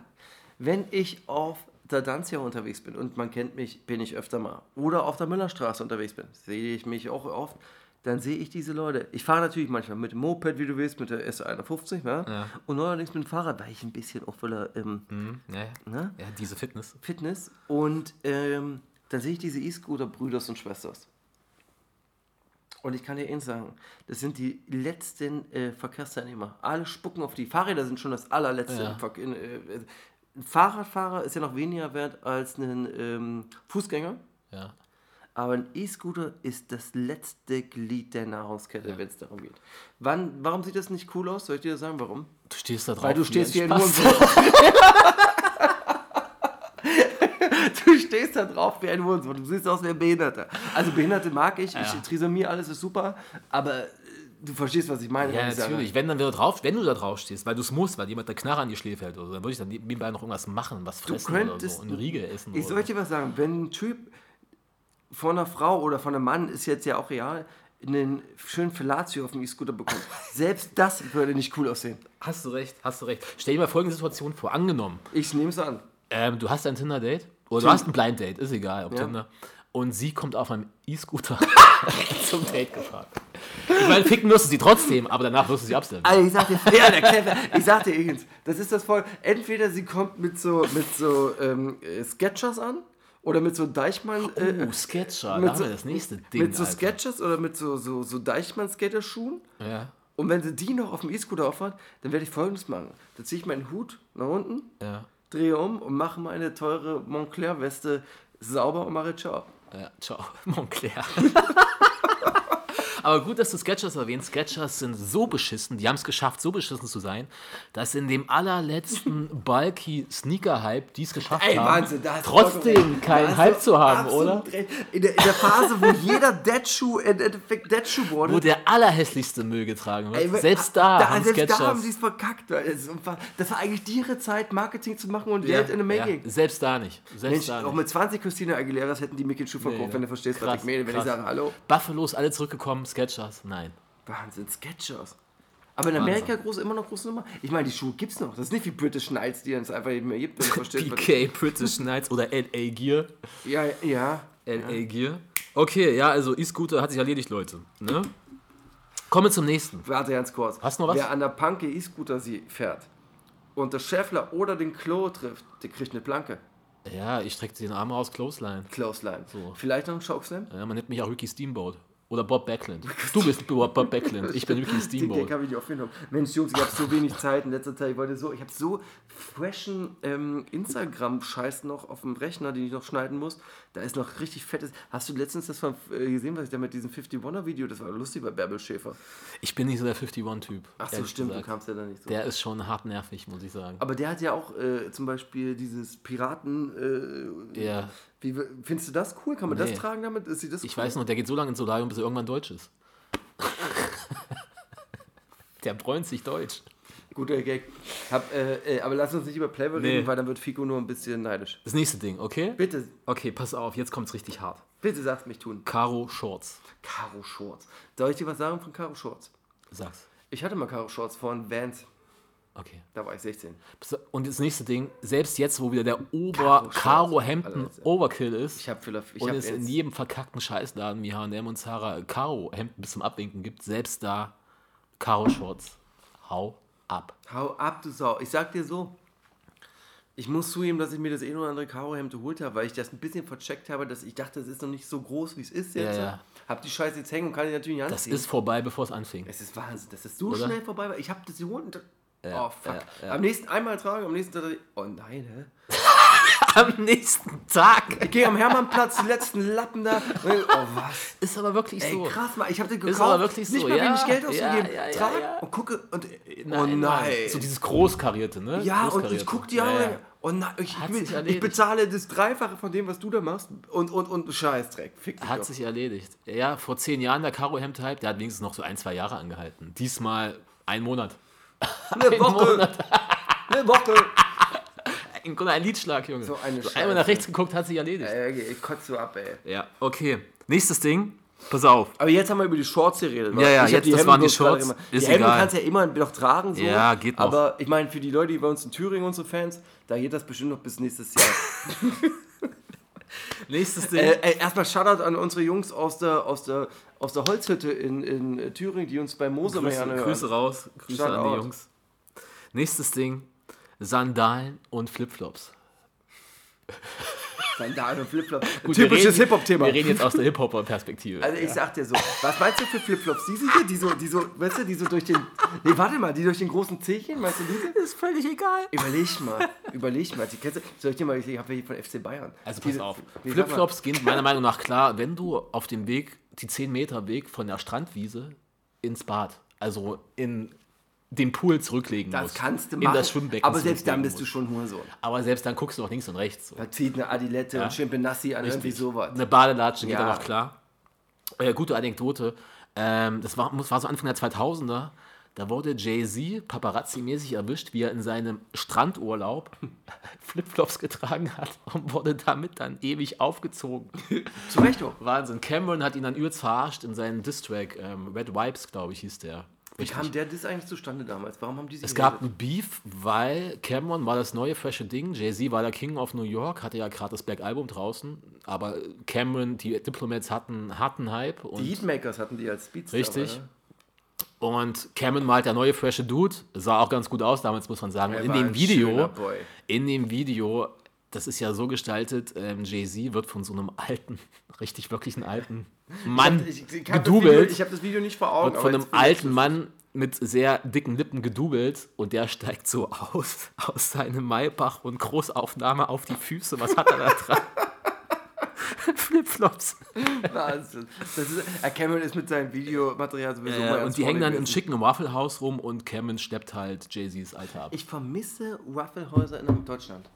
Wenn ich auf der Danzia unterwegs bin und man kennt mich, bin ich öfter mal. Oder auf der Müllerstraße unterwegs bin, sehe ich mich auch oft. Dann sehe ich diese Leute. Ich fahre natürlich manchmal mit dem Moped, wie du willst, mit der S51, ja? Ja. und neuerdings mit dem Fahrrad, weil ich ein bisschen auch voller ähm, Hm, ja, ja. ne? ja, diese Fitness. Fitness. Und ähm, dann sehe ich diese E-Scooter-Brüders und Schwesters. Und ich kann dir eins sagen, das sind die letzten äh, Verkehrsteilnehmer. Alle spucken auf die. Fahrräder sind schon das allerletzte. Ja. in, äh, ein Fahrradfahrer ist ja noch weniger wert als ein ähm, Fußgänger. Ja. Aber ein E-Scooter ist das letzte Glied der Nahrungskette, wenn es darum geht. Wann, warum sieht das nicht cool aus? Soll ich dir sagen, warum? Du stehst da drauf. Weil du stehst wie ein. Hurensohn. du stehst da drauf wie ein Hurensohn. Du siehst aus wie ein Behinderter. Also Behinderte mag ich. Ja. Ich Trisomie, alles ist super. Aber äh, du verstehst, was ich meine. Ja, natürlich. Wenn dann wieder drauf, wenn du da drauf stehst, weil du es musst, weil jemand der Knarre an die Schläfe hält oder so, dann würde ich dann nebenbei noch irgendwas machen, was fressen oder könntest- so, eine Riegel essen. Ich soll dir was sagen. Wenn ein Typ von einer Frau oder von einem Mann, ist jetzt ja auch real, einen schönen Fellatio auf dem E-Scooter bekommt, selbst das würde nicht cool aussehen. Hast du recht, hast du recht. Stell dir mal folgende Situation vor. Angenommen, Ich nehme es an. ähm, du hast ein Tinder-Date oder du hast ein Blind-Date, ist egal, ob Ja. Tinder. Und sie kommt auf einem E-Scooter zum Date gefahren. Ich meine, ficken wirst du sie trotzdem, aber danach wirst du sie abstellen. Also ich sag dir, ja, der Clever, ich sag dir übrigens, das ist das voll. Entweder sie kommt mit so, mit so ähm, äh, Sketchers an oder mit so Deichmann. äh, Oh, Sketcher, mit da haben so- wir das nächste Ding. mit so Alter. Sketchers oder mit so, so, so Deichmann-Skaterschuhen Ja. Und wenn sie die noch auf dem E-Scooter auffahrt, dann werde ich folgendes machen. Da ziehe ich meinen Hut nach unten, Ja. drehe um und mache meine teure Montclair-Weste sauber und mache ciao. Ja, ciao, Montclair. Aber gut, dass du Sketchers erwähnst. Sketchers sind so beschissen, die haben es geschafft, so beschissen zu sein, dass in dem allerletzten bulky Sneaker-Hype die es geschafft Ey, haben, Wahnsinn, da trotzdem. Da keinen Hype zu haben, oder? In der, in der Phase, wo jeder Deadshoe im Endeffekt Deadshoe wurde. Wo der allerhässlichste Müll getragen wird. Ey, selbst da, haben selbst Sketchers. da haben sie es verkackt. Das war eigentlich ihre Zeit, Marketing zu machen und ja, Geld in the making. ja, selbst da nicht. Selbst Mensch, da auch nicht. mit 20 Christina Aguileras hätten die Mickey Schuh verkauft, Nee, wenn du verstehst, was krass, ich meine. Wenn krass. ich sage, hallo, Buffalos alle zurückgekommen, Sketchers, nein. Wahnsinn, Sketchers. Aber in Amerika groß, immer noch große Nummer. Ich meine, die Schuhe gibt's noch. Das ist nicht wie British Knights, die es einfach mehr gibt, PK, British Knights oder LA Gear. Ja, ja. LA Gear. Okay, ja, also E-Scooter hat sich erledigt, Leute. Ne? Kommen wir zum nächsten. Warte ganz kurz. Hast du noch was? Wer an der Panke E-Scooter sie fährt und der Schäffler oder den Klo trifft, der kriegt eine Planke. Ja, ich strecke den Arm raus, Clothesline. Clothesline. So. Vielleicht noch ein Chokeslam? Ja, man nennt mich auch Ricky Steamboat. Oder Bob Backlund. Du bist Bob Bob Backlund, ich bin Ricky Den Gag Steamboat. habe ich nicht aufgenommen. Mensch, Jungs, ich habe so wenig Zeit in letzter Zeit. Ich wollte so, ich habe so freshen ähm, Instagram-Scheiß noch auf dem Rechner, den ich noch schneiden muss. Da ist noch richtig fettes. Hast du letztens das von, äh, gesehen, was ich da mit diesem 51er-Video? Das war lustig bei Bärbel Schäfer. Ich bin nicht so der 51-Typ. Ach so, stimmt, gesagt. du kamst ja da nicht so. Der ist schon hart nervig, muss ich sagen. Aber der hat ja auch äh, zum Beispiel dieses Piraten. Äh, Ja. Wie, findest du das cool? Kann man Nee. das tragen damit? Ist sie das Ich cool? weiß noch, der geht so lange ins Solarium, bis er irgendwann deutsch ist. der bräunt sich deutsch. Guter Gag. Hab, äh, äh, aber lass uns nicht über Playboy Nee. reden, weil dann wird Fico nur ein bisschen neidisch. Das nächste Ding, okay? Bitte, Okay, pass auf, jetzt kommt's richtig hart. bitte sag's mich tun. Karo Shorts. Karo Shorts. Soll ich dir was sagen von Karo Shorts? Sag's. Ich hatte mal Karo Shorts von Vans. Okay. Da war ich 16. Und das nächste Ding, selbst jetzt, wo wieder der Karo Ober Shorts. Karo Hemden Alter. Overkill ist Ich für ich und hab es in jedem verkackten Scheißladen wie H&M und Zara Karo Hemden bis zum Abwinken gibt, selbst da Karo Shorts. Hau ab. Hau ab, du Sau. Ich sag dir so. Ich muss zugeben, dass ich mir das eh nur andere Karo-Hemd geholt habe, weil ich das ein bisschen vercheckt habe, dass ich dachte, es ist noch nicht so groß, wie es ist jetzt. Ja, ja. Hab die Scheiße jetzt hängen und kann die natürlich nicht Das anziehen. ist vorbei, bevor es anfing. Es ist Wahnsinn, dass es so Oder? schnell vorbei war. Ich habe das geholt. Ja, oh, fuck. ja, ja. Am nächsten einmal tragen, am nächsten Tag. Oh nein, hä? Am nächsten Tag. Ich gehe am Hermannplatz, die letzten Lappen da. Oh, was? Ist aber wirklich Ey, so. krass, Mann. Ich habe den gekauft. aber wirklich Nicht so, mal ja, wenig Geld ausgegeben. ja, ja, Trag ja. und gucke und. Nein, oh nein. So dieses Großkarierte, ne? ja, und ich Großkarierte. guck die an. ja. Und na, ich, ich, ich bezahle das Dreifache von dem, was du da machst. Und, und, und Scheißdreck. Fick dich Hat doch. sich erledigt. Ja, vor zehn Jahren der Karo-Hemd-Hype, der hat wenigstens noch so ein, zwei Jahre angehalten. Diesmal ein Monat. Eine Woche. Eine Woche. Ein, ein Liedschlag, Junge. So eine einmal Scheiße. nach rechts geguckt, hat sich erledigt. Ey, ich kotze so ab, ey. Ja, okay. Nächstes Ding. Pass auf. Aber jetzt haben wir über die Shorts geredet. Ja, ja, Ich jetzt, das waren die Shorts. Immer, Ist die Hemden egal. kannst du ja immer noch tragen. So. Ja, geht noch. Aber ich meine, für die Leute, die bei uns in Thüringen, unsere Fans, da geht das bestimmt noch bis nächstes Jahr. Nächstes Ding. äh, ey, erstmal Shoutout an unsere Jungs aus der, aus der, aus der Holzhütte in, in Thüringen, die uns bei Mose Grüße, hören. Grüße raus. Grüße an Shoutout. die Jungs. Nächstes Ding. Sandalen und Flipflops. Sandalen und Flipflops. Typisches Hip-Hop-Thema. Wir reden jetzt aus der Hip-Hop-Perspektive. Also ich sag dir so, was meinst du für Flipflops? Diese hier, die so, die so, weißt du, die so durch den, nee, warte mal, die durch den großen Zehchen, meinst du diese? ist völlig egal. Überleg mal, überleg mal, die kennst du, soll ich dir mal, ich habe hier von FC Bayern. Also pass Diese- auf. Flipflops gehen meiner Meinung nach klar, wenn du auf dem Weg, die 10 Meter Weg von der Strandwiese ins Bad, also in den Pool zurücklegen Das musst. kannst du in machen, das Schwimmbecken aber selbst dann bist du musst. schon Hurensohn. Aber selbst dann guckst du auch links und rechts. So. Da zieht eine Adilette und schön Benassi an, irgendwie sowas. Eine Badelatsche geht Ja. aber auch klar. Äh, gute Anekdote. Ähm, das war, war so Anfang der 2000er. Da wurde Jay-Z paparazzi-mäßig erwischt, wie er in seinem Strandurlaub Flipflops getragen hat und wurde damit dann ewig aufgezogen. Zu Recht auch. Wahnsinn. Cameron hat ihn dann übelst verarscht in seinem Distrack. Ähm, Red Wipes, glaube ich, hieß der. Wie kam der das eigentlich zustande damals? Warum haben die sich Es gab ein Beef, weil Cameron war das neue frische Ding. Jay-Z war der King of New York, hatte ja gerade das Black Album draußen. Aber Cameron, die Diplomats hatten harten Hype. Und, Die Heatmakers hatten die als Beats. Richtig. ne? und Cameron war halt der neue frische Dude. Sah auch ganz gut aus damals, muss man sagen. Und in dem Video, in dem Video, das ist ja so gestaltet, ähm, Jay-Z wird von so einem alten, richtig wirklich einen alten Mann Ich, ich, ich hab das Video, gedoubelt. ich habe das Video nicht vor Augen. wird von einem ich- alten Mann mit sehr dicken Lippen gedoubelt und der steigt so aus, aus seinem Maybach und Großaufnahme auf die Füße. Was hat er da dran? Flipflops. Wahnsinn. Das ist, äh, Cameron ist mit seinem Videomaterial sowieso Äh, und die hängen dann im schicken Waffle House rum und Cameron schleppt halt Jay-Z's Alter ab. Ich vermisse Waffelhäuser in Deutschland.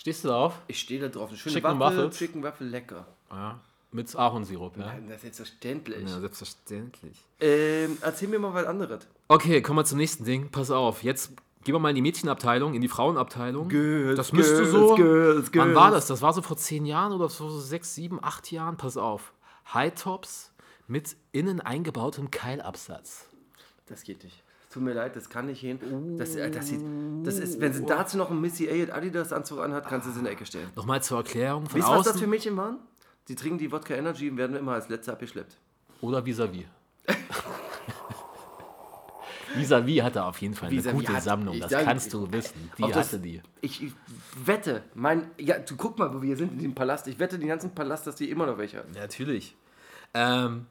Stehst du drauf? Ich stehe da drauf. Eine schöne Chicken Waffel, Waffles? Chicken Waffel, lecker. Ja. Mit Ahornsirup, ja. Das ist selbstverständlich. Ja, selbstverständlich. Ähm, erzähl mir mal was anderes. Okay, kommen wir zum nächsten Ding. Pass auf, jetzt gehen wir mal in die Mädchenabteilung, in die Frauenabteilung. Girls, das müsste Girls, so. Girls, Wann Girls. war das? Das war so vor zehn Jahren oder so sechs, sieben, acht Jahren. Pass auf. High Tops mit innen eingebautem Keilabsatz. Das geht nicht. Tut mir leid, das kann nicht hin. Das, äh, das, sieht, das ist, wenn sie dazu noch einen Missy Elliott Adidas Anzug anhat, kannst du sie in die Ecke stellen. Nochmal zur Erklärung. Von Wisst ihr, was das für Mädchen waren? Die trinken die Wodka Energy und werden immer als Letzte abgeschleppt. oder vis-à-vis. Vis-à-vis hatte auf jeden Fall eine gute hat- Sammlung, das sag- kannst du wissen. Die das- hatte die. Ich, ich wette, mein, ja, du guck mal, wo wir sind in dem Palast. Ich wette den ganzen Palast, dass die immer noch welche haben. Natürlich. Ähm,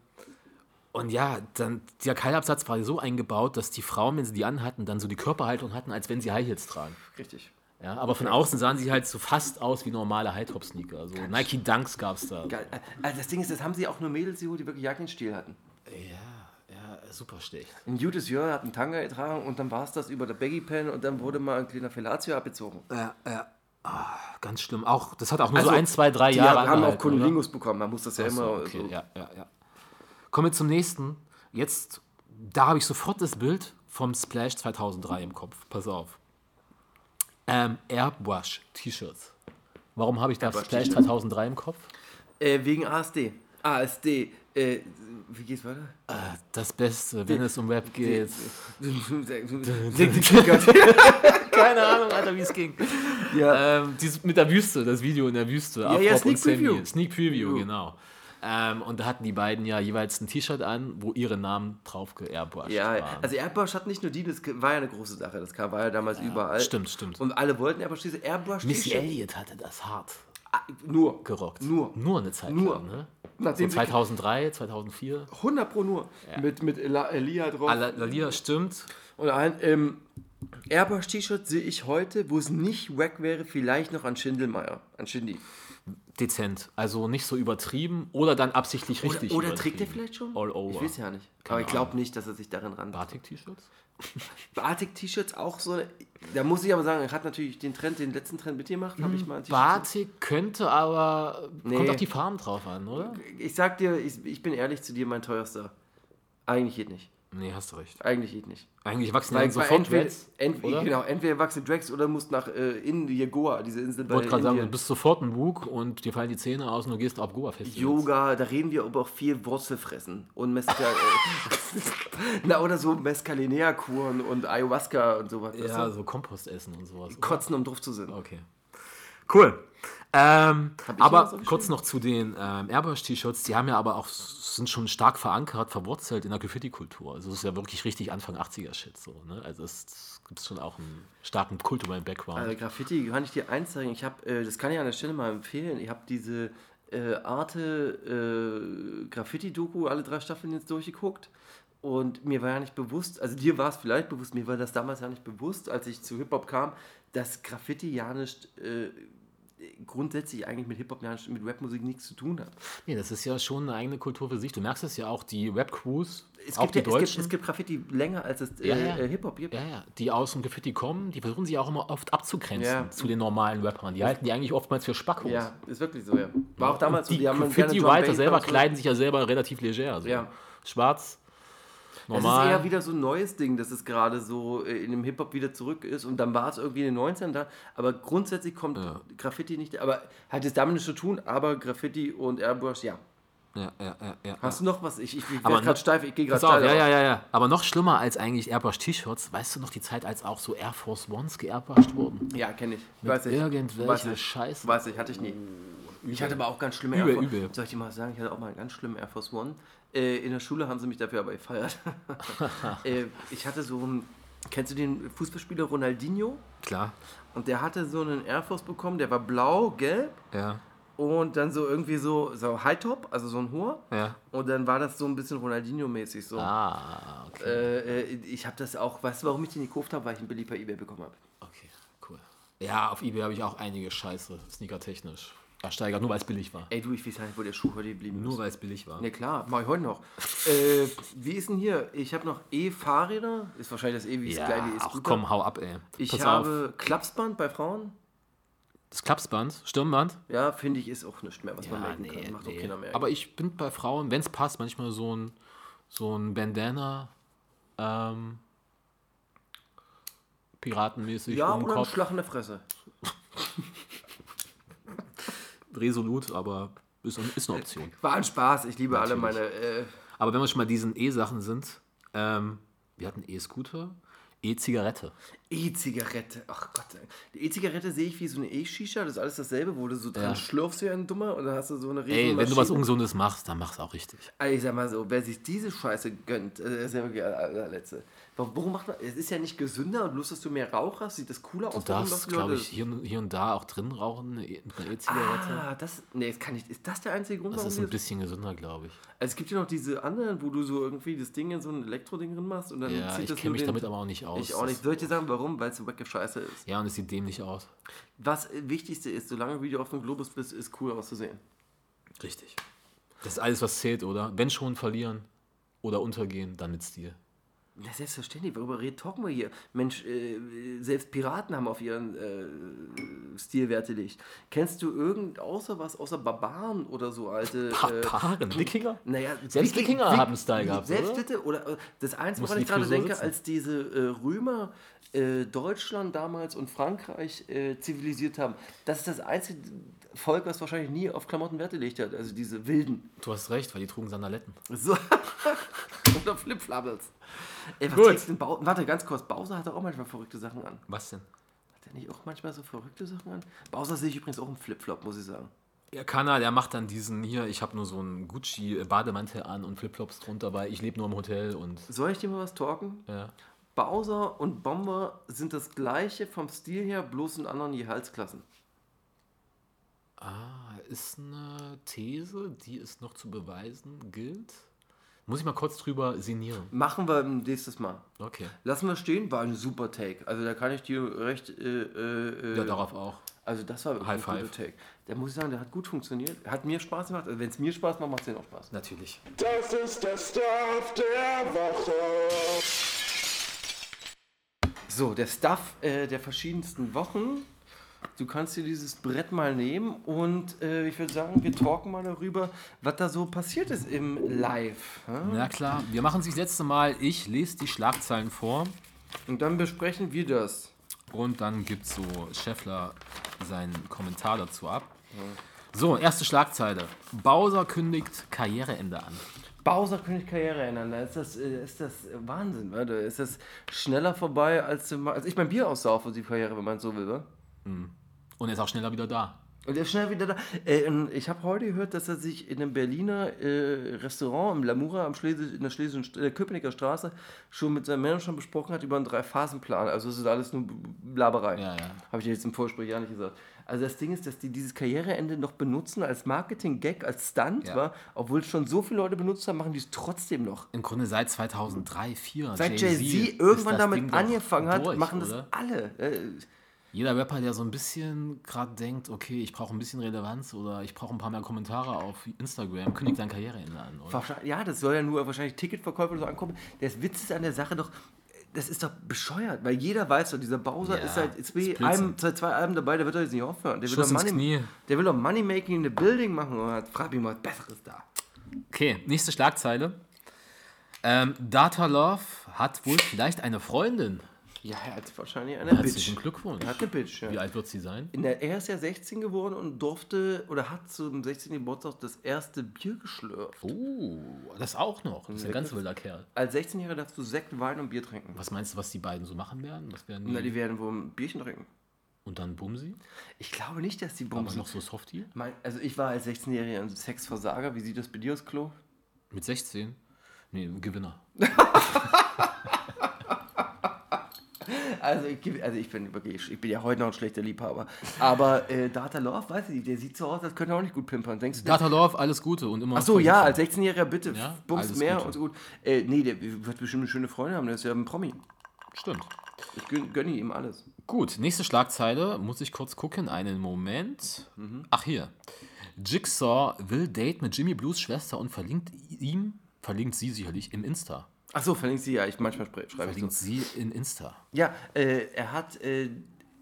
und ja, dann, der Keilabsatz war so eingebaut, dass die Frauen, wenn sie die anhatten, dann so die Körperhaltung hatten, als wenn sie High Heels tragen. Richtig. Ja, aber von außen sahen sie halt so fast aus wie normale High-Top-Sneaker. Also Nike Dunks gab es da. Geil. Also das Ding ist, das haben sie auch nur Mädels geholt, die wirklich Jackenstil hatten. Ja, ja, super schlecht. Ein gutes Jahr hat einen Tanga getragen und dann war es das über der Baggy Pen und dann wurde mal ein kleiner Fellatio abgezogen. Ja, ja. Ah, ganz schlimm. Auch, das hat auch nur Also, so ein, zwei, drei Die Jahre haben auch? Kunilingus bekommen, man muss das ja Ach so, immer okay, so. ja, ja, ja. Kommen wir zum nächsten. Jetzt, da habe ich sofort das Bild vom Splash 2003 im Kopf. Pass auf. Ähm, Airbrush-T-Shirts. Warum habe ich da Splash Airbrush-T-Shirts. 2003 im Kopf? Äh, wegen ASD. ASD. Äh, wie geht's weiter? Das Beste, wenn es um Rap geht. Keine Ahnung, Alter, wie es ging. ja. Ähm, mit der Wüste, das Video in der Wüste. Ja, ja, Sneak. Preview. Sneak Preview, genau. Ähm, und da hatten die beiden ja jeweils ein T-Shirt an, wo ihre Namen drauf geairbrushed Ja, waren. also Airbrush hat nicht nur die, das war ja eine große Sache. Das war ja damals überall. stimmt, stimmt. Und alle wollten Airbrush. Diese Airbrush Missy Elliott hatte das hart Ah, Nur. gerockt. Nur. Nur eine Zeit Nur. lang, ne? So Nachdem sie 2003, 2004. 100 pro nur. Mit, mit Ela- Elia drauf. Lalia stimmt. Und ein ähm, Airbrush-T-Shirt sehe ich heute, wo es nicht wack wäre, vielleicht noch an Schindelmeier. An Shindy. Dezent. Also nicht so übertrieben oder dann absichtlich richtig. Oder, oder trägt er vielleicht schon? All over. Ich weiß ja nicht. Keine Aber ich glaube nicht, dass er sich darin ran. Batik-T-Shirts? Batik-T-Shirts auch so. Da muss ich aber sagen, er hat natürlich den Trend, den letzten Trend mitgemacht. Habe ich mal ein T-Shirt. Batik könnte aber. Nee. Kommt auf die Farben drauf an, oder? Ich sag dir, ich, ich bin ehrlich zu dir, mein teuerster. Eigentlich geht nicht. Nee, hast du recht. Eigentlich geht nicht. Eigentlich wachsen Weil, dann weil sofort entweder, Dreads, ent, oder? genau, entweder wachsen Drags oder musst nach äh, in die Goa, diese Insel bei Ich wollte gerade sagen, du bist sofort ein Bug und dir fallen die Zähne aus und du gehst auf Goa-Festivals. Yoga, da reden wir aber auch viel Wurzelfressen und Mescal, äh, na oder so Mescalinea-Kuren und Ayahuasca und sowas. Ja, so Kompost essen und sowas. Kotzen, um drauf zu sind. Okay. Cool. Ähm, aber kurz noch zu den ähm, Airbrush-T-Shirts. Die haben ja aber auch, sind schon stark verankert, verwurzelt in der Graffiti-Kultur. Also es ist ja wirklich richtig Anfang 80er-Shit so. Ne? Also es gibt schon auch einen starken kulturellen Background. Also Graffiti kann ich dir eins zeigen. Ich habe, äh, das kann ich an der Stelle mal empfehlen. Ich habe diese äh, Arte äh, Graffiti-Doku alle drei Staffeln jetzt durchgeguckt. Und mir war ja nicht bewusst, also dir war es vielleicht bewusst, mir war das damals ja nicht bewusst, als ich zu Hip-Hop kam, dass Graffiti ja nicht äh, grundsätzlich eigentlich mit Hip-Hop, ja mit Rapmusik nichts zu tun hat. nee, das ist ja schon eine eigene Kultur für sich. Du merkst es ja auch, die Rap-Crews, Es auch gibt, die ja, es, gibt, Deutschen. es gibt Graffiti länger, als es äh, Ja, ja. äh, Hip-Hop gibt. Ja, ja, die aus dem Graffiti kommen, die versuchen sich auch immer oft abzugrenzen Ja. zu den normalen Rappern. Die halten die eigentlich oftmals für Spackos. Ja, ist wirklich so, ja. War auch damals so, die haben gerne Drum Graffiti-Writer selber und so. kleiden sich ja selber relativ leger. So. Ja. Schwarz, Das ist normal. eher wieder so ein neues Ding, dass es gerade so äh, in dem Hip-Hop wieder zurück ist und dann war es irgendwie in den 90ern da, aber grundsätzlich kommt Ja. Graffiti nicht, aber hat es damit nichts zu tun, aber Graffiti und Airbrush, ja. ja, ja, ja, ja. Hast du noch was? Ich, ich, ich werde gerade steif, ich gehe gerade steil. ja, ja, ja, ja. Aber noch schlimmer als eigentlich Airbrush-T-Shirts, weißt du noch die Zeit, als auch so Air Force Ones geairbrushed wurden? Ja, kenne ich. Mit Weiß ich. irgendwelcher Weiß ich. Scheiße. Weiß ich, hatte ich nie. Ich hatte aber auch ganz schlimme Übel, Air Force übel. Soll ich dir mal sagen, ich hatte auch mal einen ganz schlimmen Air Force One. Äh, in der Schule haben sie mich dafür aber gefeiert. äh, ich hatte so einen, kennst du den Fußballspieler Ronaldinho? Klar, Und der hatte so einen Air Force bekommen, der war blau, gelb ja. und dann so irgendwie so, so High-Top, also so ein hoher. Ja. Und dann war das so ein bisschen Ronaldinho-mäßig so. Ah, okay. Äh, äh, ich habe das auch, weißt du, warum ich den gekauft habe? Weil ich billig bei Ebay bekommen habe. Okay, cool. Ja, auf Ebay habe ich auch einige Scheiße, sneaker-technisch. Ersteigert, nur weil es billig war. Ey, du, ich weiß nicht, wo der Schuh heute geblieben Nur ist. weil es billig war. Ne, klar, mach ich heute noch. äh, wie ist denn hier? Ich habe noch E-Fahrräder. Ist wahrscheinlich das E wie es Ja, gleich wie ach ist. komm, hau ab, ey. Ich Pass habe Klapsband bei Frauen. Das Klapsband, Stirnband? Ja, finde ich, ist auch nichts mehr, was man merken kann. Macht auch keiner mehr. Aber ich bin bei Frauen, wenn es passt, manchmal so ein, so ein Bandana, ähm, piratenmäßig ja, um oder ein Kopf. Schlag in der Fresse. Resolut, aber ist, ist eine Option. War ein Spaß. Ich liebe alle Natürlich. meine. Äh, Aber wenn wir schon mal diesen E-Sachen sind, ähm, wir hatten E-Scooter, E-Zigarette. E-Zigarette. Ach Gott. Die E-Zigarette sehe ich wie so eine E-Shisha. Das ist alles dasselbe, wo du so dran Ja. schlürfst wie ein Dummer und dann hast du so eine riesen Ey, wenn du was. Ungesundes machst, dann mach's auch richtig. Also ich sag mal so, wer sich diese Scheiße gönnt, äh, ist ja wirklich der allerletzte. Warum macht man. Es ist ja nicht gesünder und bloß, dass du mehr Rauch hast, sieht das cooler aus. Du warum darfst, glaube ich, hier, und- hier und da auch drin rauchen, eine E- eine E-Zigarette. Ah, das. Nee, das kann nicht. Ist das der einzige Grund, das warum ist ein bisschen gesünder, glaube ich. Also es gibt ja noch diese anderen, wo du so irgendwie das Ding in so ein Elektroding drin machst und dann Ja, zieht ich das kenne nur mich damit aber auch nicht aus. Ich auch nicht. Soll ich dir sagen, warum? Weil es so wacke Scheiße ist. Ja, und es sieht dämlich aus. Was Wichtigste ist, solange wie du auf dem Globus bist, ist cool auszusehen. Richtig. Das ist alles, was zählt, oder? Wenn schon verlieren oder untergehen, dann mit Stil. Ja, selbstverständlich. Worüber reden, talken wir hier? Mensch, äh, selbst Piraten haben auf ihren äh, Stil Wert gelegt. Kennst du irgend, außer was, außer Barbaren oder so alte... Äh, Barbaren? Wikinger? Naja, Selbst Wiki- Wikinger Wik- haben Style gehabt, Selbst bitte, oder äh, das Einzige, woran ich gerade denke, sitzen? als diese äh, Römer äh, Deutschland damals und Frankreich äh, zivilisiert haben, das ist das einzige Volk, was wahrscheinlich nie auf Klamotten Wert gelegt hat, also diese Wilden. Du hast recht, weil die trugen Sandaletten. So. oder Flipflappels. Ey, was Gut. denn Bau Warte, ganz kurz, Bowser hat auch manchmal verrückte Sachen an. Was denn? Hat er nicht auch manchmal so verrückte Sachen an? Bowser sehe ich übrigens auch im Flipflop, muss ich sagen. Ja, kann er, der macht dann diesen hier, ich habe nur so einen Gucci-Bademantel an und Flipflops drunter, weil ich lebe nur im Hotel und Soll ich dir mal was talken? ja. Bowser und Bomber sind das gleiche vom Stil her, bloß in anderen Gehaltsklassen. Ah, ist eine These, die es noch zu beweisen gilt. Muss ich mal kurz drüber sinnieren. Machen wir nächstes Mal. Okay. Lassen wir stehen, war ein super Take. Also da kann ich dir recht. Äh, äh, Ja, darauf auch. also das war wirklich High ein guter five. Take. Der muss ich sagen, der hat gut funktioniert. Hat mir Spaß gemacht. Also wenn es mir Spaß macht, macht es denen auch Spaß. Natürlich. Das ist der Stuff der Woche. So, der Stuff äh, der verschiedensten Wochen. Du kannst dir dieses Brett mal nehmen und äh, ich würde sagen, wir talken mal darüber, was da so passiert ist im Live. Ja? Na klar, wir machen es das letzte Mal. Ich lese die Schlagzeilen vor Und dann besprechen wir das. und dann gibt so Scheffler seinen Kommentar dazu ab. So, erste Schlagzeile. Bowser kündigt Karriereende an. Bowser könnte Karriere ändern. Da ist das, äh, ist das Wahnsinn, wa? Da ist das schneller vorbei, als, als ich mein Bier aussaufe, die Karriere, wenn man es so will. Wa? Und er ist auch schneller wieder da. Und er ist schnell wieder da. Äh, ich habe heute gehört, dass er sich in einem Berliner äh, Restaurant im Lamura am Schlesi in der Schlesischen äh, Köpenicker Straße schon mit seinem Manager besprochen hat über einen Drei-Phasen-Plan. Also es ist alles nur Blaberei. Ja, ja. Habe ich dir jetzt im Vorgespräch ja nicht gesagt. Also das Ding ist, dass die dieses Karriereende noch benutzen als Marketing-Gag, als Stunt, Ja. wa? obwohl es schon so viele Leute benutzt haben, machen die es trotzdem noch. Im Grunde seit 2003, 2004. Seit Jay-Z irgendwann damit angefangen hat, durch, machen das oder? alle. Äh, Jeder Rapper, der so ein bisschen gerade denkt, okay, ich brauche ein bisschen Relevanz oder ich brauche ein paar mehr Kommentare auf Instagram, kündigt sein Karriereende an, oder? ja, das soll ja nur wahrscheinlich Ticketverkäufer oder so ankommen. Der Witz ist an der Sache doch, das ist doch bescheuert, weil jeder weiß doch, dieser Bowser Ja, ist seit zwei, einem, seit zwei Alben dabei, der wird doch jetzt nicht aufhören. Der will, doch Money, Knie. der will doch Money-Making in the Building machen und frag mich mal was Besseres da. Okay, nächste Schlagzeile. Ähm, Data Love hat wohl vielleicht eine Freundin. Ja, er hat wahrscheinlich eine Herzlichen Bitch. Glückwunsch. Er hat eine Bitch, ja. Wie alt wird sie sein? In der, er ist ja 16 geworden und durfte oder hat zum 16. Geburtstag das erste Bier geschlürft. Oh, das auch noch. Das ist ein ganz wilder Kerl. Als 16-Jähriger darfst du Sekt, Wein und Bier trinken. Was meinst du, was die beiden so machen werden? Was werden die? Na, die werden wohl ein Bierchen trinken. Und dann Bumsi? Ich glaube nicht, dass die Aber Bumsen. noch so Softie? Mein, also ich war als 16-Jähriger ein Sexversager. Wie sieht das bei dir aus, Klo? Mit 16? Nee, Gewinner. Also ich also ich bin wirklich, ich bin ja heute noch ein schlechter Liebhaber. Aber äh, Data Love, weiß ich nicht, der sieht so aus, als könnte er auch nicht gut pimpern. Denkst du? Data Love, alles Gute und immer. Ach so, ja, als 16-Jähriger bitte, Ja, bums mehr Gute. und so gut. Äh, nee, der wird bestimmt eine schöne Freundin haben, der ist ja ein Promi. Stimmt. Ich gönn, gönne ihm alles. Gut, nächste Schlagzeile, muss ich kurz gucken, einen Moment. Ach hier. Jigsaw will Date mit Jimmy Blues Schwester und verlinkt ihm, verlinkt sie sicherlich im Insta. Ach so, verlinkt sie, ja, ich manchmal schreibe ich Verlinkt so. sie in Insta. Ja, äh, er hat äh,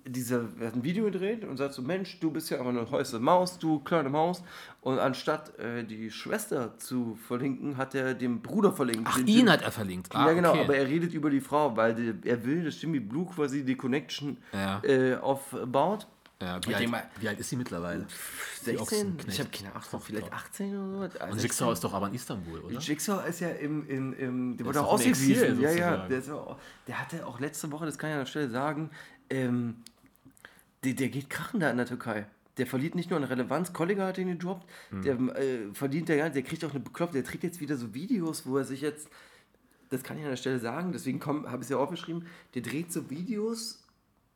diese, er hat ein Video gedreht und sagt so, Mensch, du bist ja aber eine heiße Maus, du kleine Maus. Und anstatt äh, die Schwester zu verlinken, hat er den Bruder verlinkt. Ach, ihn Jim- hat er verlinkt. Ah, ja, genau, okay. aber er redet über die Frau, weil die, er will, dass Jimmy Blue quasi die Connection Ja. äh, aufbaut. Ja, Ich wie, alt, mal- wie alt ist sie mittlerweile? 16? Ochsenknecht. Ich habe keine Ahnung, vielleicht 18 oder so. Und Jigsaw ist doch aber in Istanbul, oder? Jigsaw ist ja im, im, im der wurde auch ausgewiesen. Ja, ja. Der, auch, der hatte auch letzte Woche, das kann ich an der Stelle sagen, ähm, der, der geht krachen da in der Türkei. Der verliert nicht nur an Relevanz, Kollege hat ihn gedroppt, Hm. der äh, verdient der, der kriegt auch eine bekloppte, der trägt jetzt wieder so Videos, wo er sich jetzt, das kann ich an der Stelle sagen, deswegen habe ich es ja aufgeschrieben, der dreht so Videos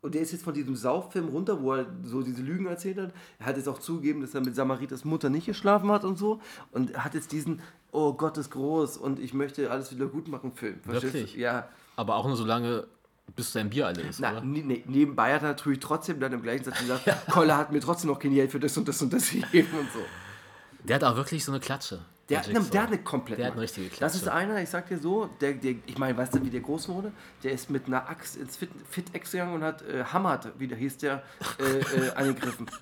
und der ist jetzt von diesem Sauffilm runter, wo er so diese Lügen erzählt hat. Er hat jetzt auch zugegeben, dass er mit Samaritas Mutter nicht geschlafen hat und so. Und hat jetzt diesen, oh Gott ist groß und ich möchte alles wieder gut machen Film. Verstehst Wirklich? du? Ja. Aber auch nur so lange, bis dein Bier alle ist, Na, oder? ne, ne, nebenbei hat er natürlich trotzdem dann im gleichen Satz gesagt, Kolle hat mir trotzdem noch kein Geld für das und das und das gegeben und so. Der hat auch wirklich so eine Klatsche. Der hat, Jigsaw. der hat eine komplett. Der hat eine richtige Das ist einer, ich sag dir so, der, der, ich meine, weißt du, wie der groß wurde? Der ist mit einer Axt ins Fit- Fit-Ex gegangen und hat äh, Hamad, wie der hieß der, äh, äh, angegriffen.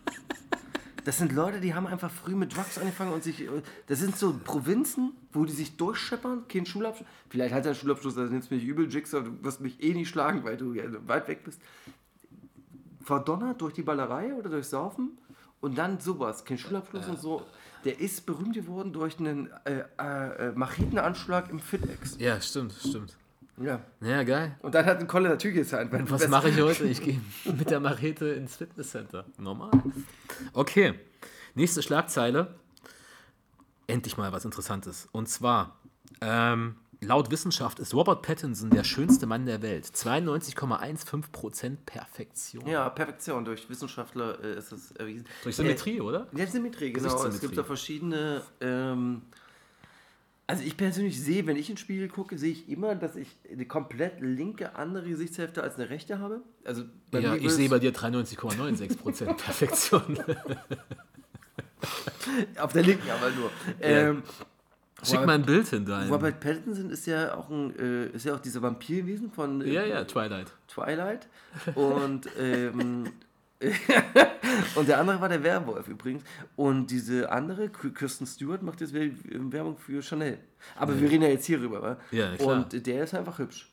Das sind Leute, die haben einfach früh mit Drugs angefangen und sich. äh, Das sind so Provinzen, wo die sich durchscheppern, kein Schulabschluss. Vielleicht hat er einen Schulabschluss, das nimmst mich übel, Jigsaw, du wirst mich eh nicht schlagen, weil du ja weit weg bist. Verdonnert durch die Ballerei oder durch Saufen und dann sowas, kein Schulabschluss und so. Der ist berühmt geworden durch einen äh, äh, äh, Machetenanschlag im Fitex. Ja, stimmt, stimmt. Ja. Ja, geil. Und dann hat ein Kolle natürlich gesigned. weil- Was mache ich heute? Ich gehe mit der Machete ins Fitnesscenter. Normal. Okay. Nächste Schlagzeile. Endlich mal was Interessantes. Und zwar, ähm, laut Wissenschaft ist Robert Pattinson der schönste Mann der Welt. 92,15% Perfektion. Ja, Perfektion. Durch Wissenschaftler äh, ist es erwiesen. Durch Symmetrie, oder? Ja, Symmetrie, genau. Es gibt da verschiedene. Ähm, also ich persönlich sehe, wenn ich ins Spiegel gucke, sehe ich immer, dass ich eine komplett linke andere Gesichtshälfte als eine rechte habe. Also Ja, ich sehe bei dir 93,96% Perfektion. auf der linken aber nur. Ähm, Schick mal ein Bild hin dahin. Robert Pattinson ist ja auch ein, äh, ist ja auch dieser Vampir gewesen von äh, Ja, ja, Twilight. Twilight. Und, ähm, und der andere war der Werwolf übrigens. Und diese andere, Kirsten Stewart, macht jetzt Wer- Werbung für Chanel. Aber wir reden ja jetzt hier rüber, wa? Ja, klar. Und der ist einfach hübsch.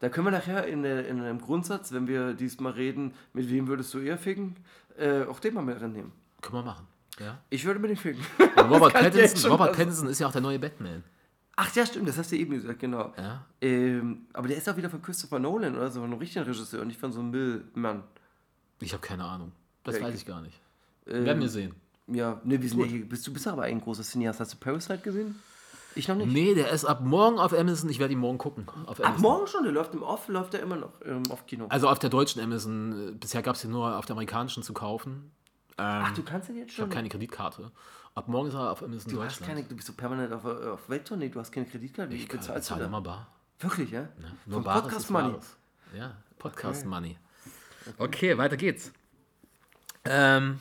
Da können wir nachher in, der, in einem Grundsatz, wenn wir diesmal reden, mit wem würdest du eher ficken, äh, auch den mal mit reinnehmen. Können wir machen. Ja. Ich würde mit dem ficken. Robert, Pattinson, Robert Pattinson ist ja auch der neue Batman. Ach ja, stimmt, das hast du eben gesagt, genau. Ja. Ähm, aber der ist auch wieder von Christopher Nolan oder so, von einem richtigen Regisseur und nicht von so einem Müllmann. Ich habe keine Ahnung. Das Ja, weiß ich- gar nicht. Ähm, Werden wir sehen. Ja, ne, wir sind ja hier, bist du bist aber ein großer Cineast. Hast du Parasite gesehen? Ich noch nicht. Nee, der ist ab morgen auf Amazon. Ich werde ihn morgen gucken. Auf Ab morgen schon, der läuft im Off, läuft er immer noch ähm, auf Kino. Also auf der deutschen Amazon. äh, Bisher gab es ihn nur auf der amerikanischen zu kaufen. Ähm, Ach, du kannst den jetzt ich schon? habe keine Kreditkarte. Ab morgen ist er auf Amazon du hast Deutschland. keine, du bist so permanent auf, auf Welttournee, du hast keine Kreditkarte. Wie ich bezahlst du bezahle da? immer bar. Wirklich, ja? Nur Vom Bares Podcast Money. Ja, Podcast Money. Okay, weiter geht's. Ähm,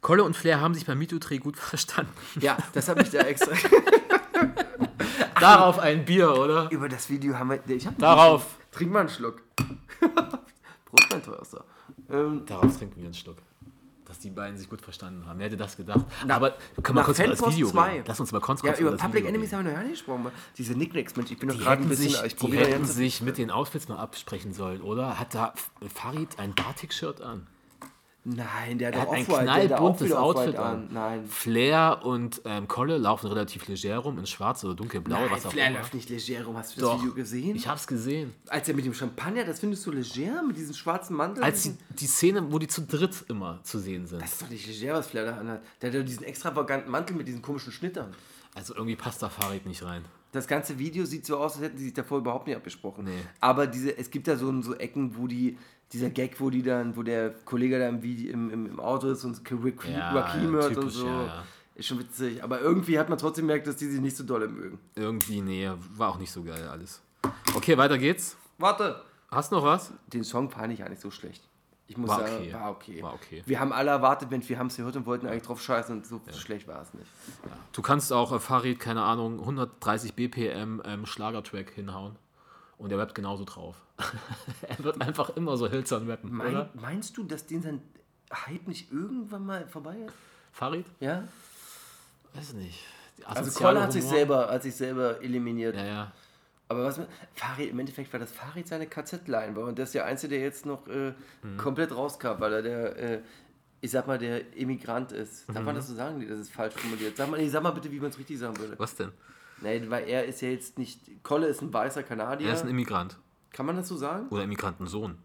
Kolle und Flair haben sich beim MeToo-Dreh gut verstanden. Ja, das habe ich da extra. Darauf ein Bier, oder? Über das Video haben wir. Ich hab Darauf. Trink mal einen Schluck. Prost, mein teuerster. Ähm, Darauf trinken wir einen Schluck. Dass die beiden sich gut verstanden haben. Wer hätte das gedacht? Na- Aber können wir kurz über das Fanpost Video 2. reden? Lass uns mal kurz, ja, kurz über das Public Video Enemies reden. haben wir noch gar nicht gesprochen. Diese Nicknacks, Mensch, ich bin doch gerade ein bisschen. sich, ich die hätten jetzt. sich mit den Outfits mal absprechen sollen, oder? Hat da Farid ein Batik-Shirt an? Nein, der hat Er hat ein knallbuntes Outfit an. Nein. Flair und ähm, Kolle laufen relativ leger rum, in schwarz oder dunkelblau, Nein, was auch Flair immer. läuft nicht leger rum. Hast du Doch. das Video gesehen? Ich hab's gesehen. Als er mit dem Champagner, das findest du leger mit diesem schwarzen Mantel? Als die, die Szene, wo die zu dritt immer zu sehen sind. das ist doch nicht leger, was Flair da anhat. Der hat ja diesen extravaganten Mantel mit diesen komischen Schnittern. Also irgendwie passt da Farid nicht rein. Das ganze Video sieht so aus, als hätten sie sich davor überhaupt nicht abgesprochen. Nee. Aber diese, es gibt da so, so Ecken, wo die, dieser Gag, wo die dann, wo der Kollege da im, Video, im, im, Auto ist und Rakim Ja, hört und so. ja, ja. Ist schon witzig. Aber irgendwie hat man trotzdem gemerkt, dass die sich nicht so dolle mögen. Irgendwie, nee, war auch nicht so geil alles. Okay, weiter geht's. Warte! Hast du noch was? Den Song fand ich eigentlich so schlecht. Ich muss War sagen, okay. war okay. War okay. Wir haben alle erwartet, wenn wir haben es gehört und wollten eigentlich drauf scheißen und so schlecht war es nicht. Du kannst auch äh, Farid, keine Ahnung, 130 BPM ähm, Schlagertrack hinhauen. Und er rappt genauso drauf. er wird einfach immer so hölzern rappen, Mein, oder? meinst du, dass den sein Hype nicht irgendwann mal vorbei ist? Farid? Ja? Weiß nicht. Also Koller hat sich selber, hat sich selber eliminiert. Ja, ja. Aber was Farid, im Endeffekt war das Farid seine KZ-Line war und der ist der Einzige, der jetzt noch äh, Mhm. komplett rauskam, weil er der, äh, ich sag mal, der Immigrant ist. Darf Mhm. man das so sagen? Nee, das ist falsch formuliert. Sag mal, nee, sag mal bitte, wie man es richtig sagen würde. Was denn? Nein, weil er ist ja jetzt nicht. Kolle ist ein weißer Kanadier. Er ist ein Immigrant. Kann man das so sagen? Oder Immigrantensohn.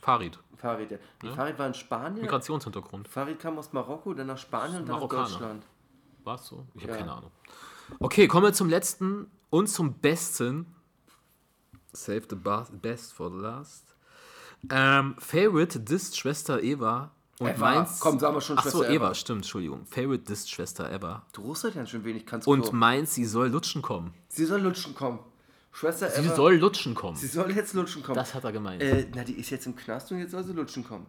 Farid. Farid, ja. Nee, Farid war in Spanien. Migrationshintergrund. Farid kam aus Marokko, dann nach Spanien und dann nach. Deutschland. War es so? Ich habe Ja. keine Ahnung. Okay, kommen wir zum letzten und zum besten. Save the best for the last. Ähm, Favorite Dist Schwester Eva. Und Eva. meins. Komm, sagen wir schon Schwester Eva, Eva. stimmt, Entschuldigung. Favorite Dist Schwester Eva. Du rustest ja schon wenig, kannst Und Klo. meins, sie soll lutschen kommen. Sie soll lutschen kommen. Schwester Sie Eva. soll lutschen kommen. sie soll jetzt lutschen kommen. Das hat er gemeint. äh, na, die ist jetzt im Knast und jetzt soll sie lutschen kommen.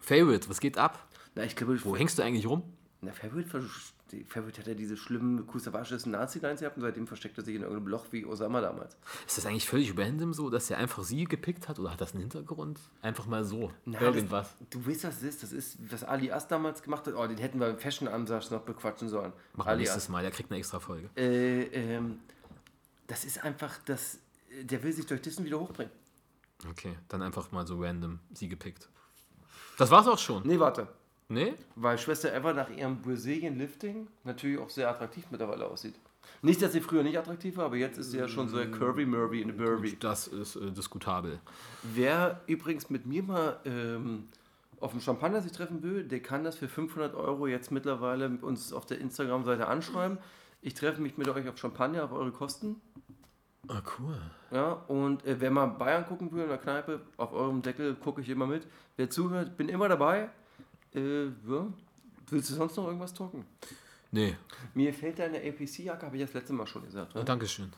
Favorite, was geht ab? Na, ich glaube, Wo hängst du eigentlich rum? na, Favorite, die- Favorite hat ja diese schlimmen kusawasches Nazi-Lines gehabt und seitdem versteckt er sich in irgendeinem Loch wie Osama damals. Ist das eigentlich völlig random so, dass er einfach sie gepickt hat oder hat das einen Hintergrund? Einfach mal so. Na, Irgendwas. Das, du weißt, was das ist. Das ist, was Ali As damals gemacht hat. Oh, den hätten wir im Fashion-Ansatz noch bequatschen sollen. Wir Ali nächstes Mal, der kriegt eine extra Folge. Äh, ähm, das ist einfach, das, der will sich durch Dissen wieder hochbringen. Okay, dann einfach mal so random sie gepickt. Das war's auch schon. Nee, warte. Nee? Weil Schwester Eva nach ihrem Brazilian Lifting natürlich auch sehr attraktiv mittlerweile aussieht. Nicht, dass sie früher nicht attraktiv war, aber jetzt ist sie ja schon so curvy Murvy in the Burvy. Das ist äh, diskutabel. Wer übrigens mit mir mal ähm, auf dem Champagner sich treffen will, der kann das für 500 Euro jetzt mittlerweile uns auf der Instagram-Seite anschreiben. Ich treffe mich mit euch auf Champagner auf eure Kosten. Ah, cool. Ja, und äh, wer mal Bayern gucken will in der Kneipe, auf eurem Deckel gucke ich immer mit. Wer zuhört, bin immer dabei. Äh, ja. Willst du sonst noch irgendwas talken? Nee, Mir fällt deine APC-Jacke, habe ich das letzte Mal schon gesagt. Ne? Dankeschön.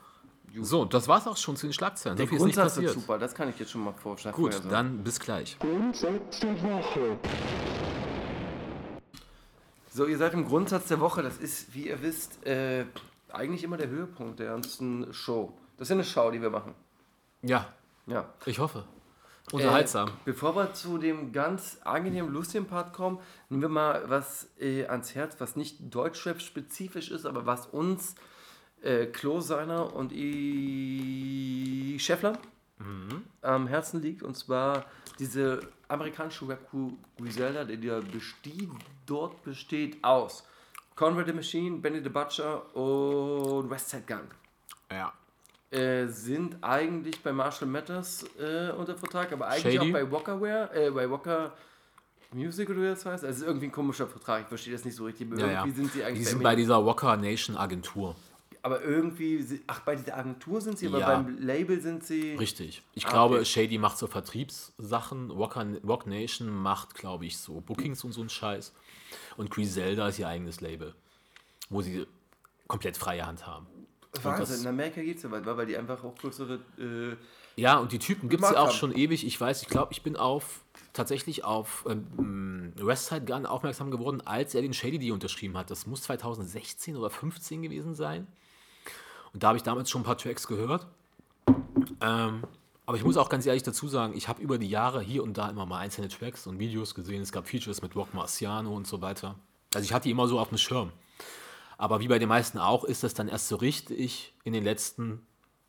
So, das war's auch schon zu den Schlagzeilen. Der so viel ist nicht Grundsatz ist passiert. super, das kann ich jetzt schon mal vorstellen. Gut, dann bis gleich. Grundsatz der Woche. So, ihr seid im Grundsatz der Woche. Das ist, wie ihr wisst, äh, eigentlich immer der Höhepunkt der ganzen Show. Das ist ja eine Show, die wir machen. Ja, Ja. ich hoffe. Unterhaltsam. Äh, bevor wir zu dem ganz angenehmen, lustigen Part kommen, nehmen wir mal was äh, ans Herz, was nicht Deutschrap-spezifisch ist, aber was uns, äh, Klo Seiner und I. Scheffler am Herzen liegt. Und zwar diese amerikanische Rap-Crew Griselda, die da besteht, dort besteht aus Conrad the Machine, Benny the Butcher und Westside Gun ja. Äh, sind eigentlich bei Marshall Matters äh, unter Vertrag, aber eigentlich Shady? auch bei Walkerware, äh, bei Walker Music oder wie das heißt. Also ist irgendwie ein komischer Vertrag, ich verstehe das nicht so richtig. Ja, ja. sind sie Die eigentlich sind bei bei dieser Walker Nation Agentur. Aber irgendwie, ach, bei dieser Agentur sind sie, aber Ja. beim Label sind sie. Richtig. Ich Ah, glaube, okay. Shady macht so Vertriebssachen. Walker, Rock Nation macht, glaube ich, so Bookings und so einen Scheiß. Und Griselda ist ihr eigenes Label, wo sie komplett freie Hand haben. Wahnsinn, in Amerika geht es so weit, weil die einfach auch größere. Äh, Ja, und die Typen gibt es ja auch haben. schon ewig. Ich weiß, ich glaube, ich bin auf tatsächlich auf ähm, Westside Gun aufmerksam geworden, als er den Shady Deal unterschrieben hat. Das muss 2016 oder 15 gewesen sein. Und da habe ich damals schon ein paar Tracks gehört. Ähm, aber ich muss auch ganz ehrlich dazu sagen, ich habe über die Jahre hier und da immer mal einzelne Tracks und Videos gesehen. Es gab Features mit Rock Marciano und so weiter. Also ich hatte die immer so auf dem Schirm. Aber wie bei den meisten auch, ist das dann erst so richtig in den letzten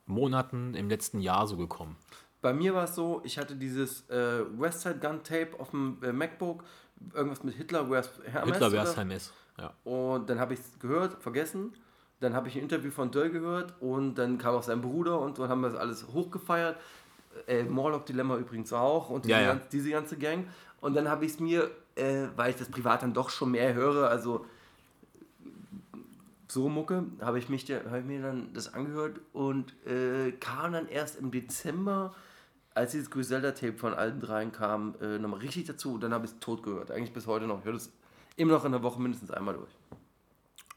Monaten, im letzten Jahr so gekommen. bei mir war es so, ich hatte dieses äh, Westside Gun Tape auf dem äh, MacBook, irgendwas mit Hitler, where's Hermes. Hitler es Hermes. Ja. Und dann habe ich es gehört, vergessen. Dann habe ich ein Interview von Döll gehört und dann kam auch sein Bruder und dann haben wir das alles hochgefeiert. Äh, Morlock Dilemma übrigens auch und diese, Ja, ja. Ganz, diese ganze Gang. Und dann habe ich es mir, äh, weil ich das privat dann doch schon mehr höre, also so Mucke, habe ich, mich hab ich mir dann das angehört und äh, kam dann erst im Dezember, als dieses Griselda-Tape von allen dreien kam, äh, nochmal richtig dazu. Und dann habe ich es tot gehört. Eigentlich bis heute noch. Ich höre das immer noch in der Woche mindestens einmal durch.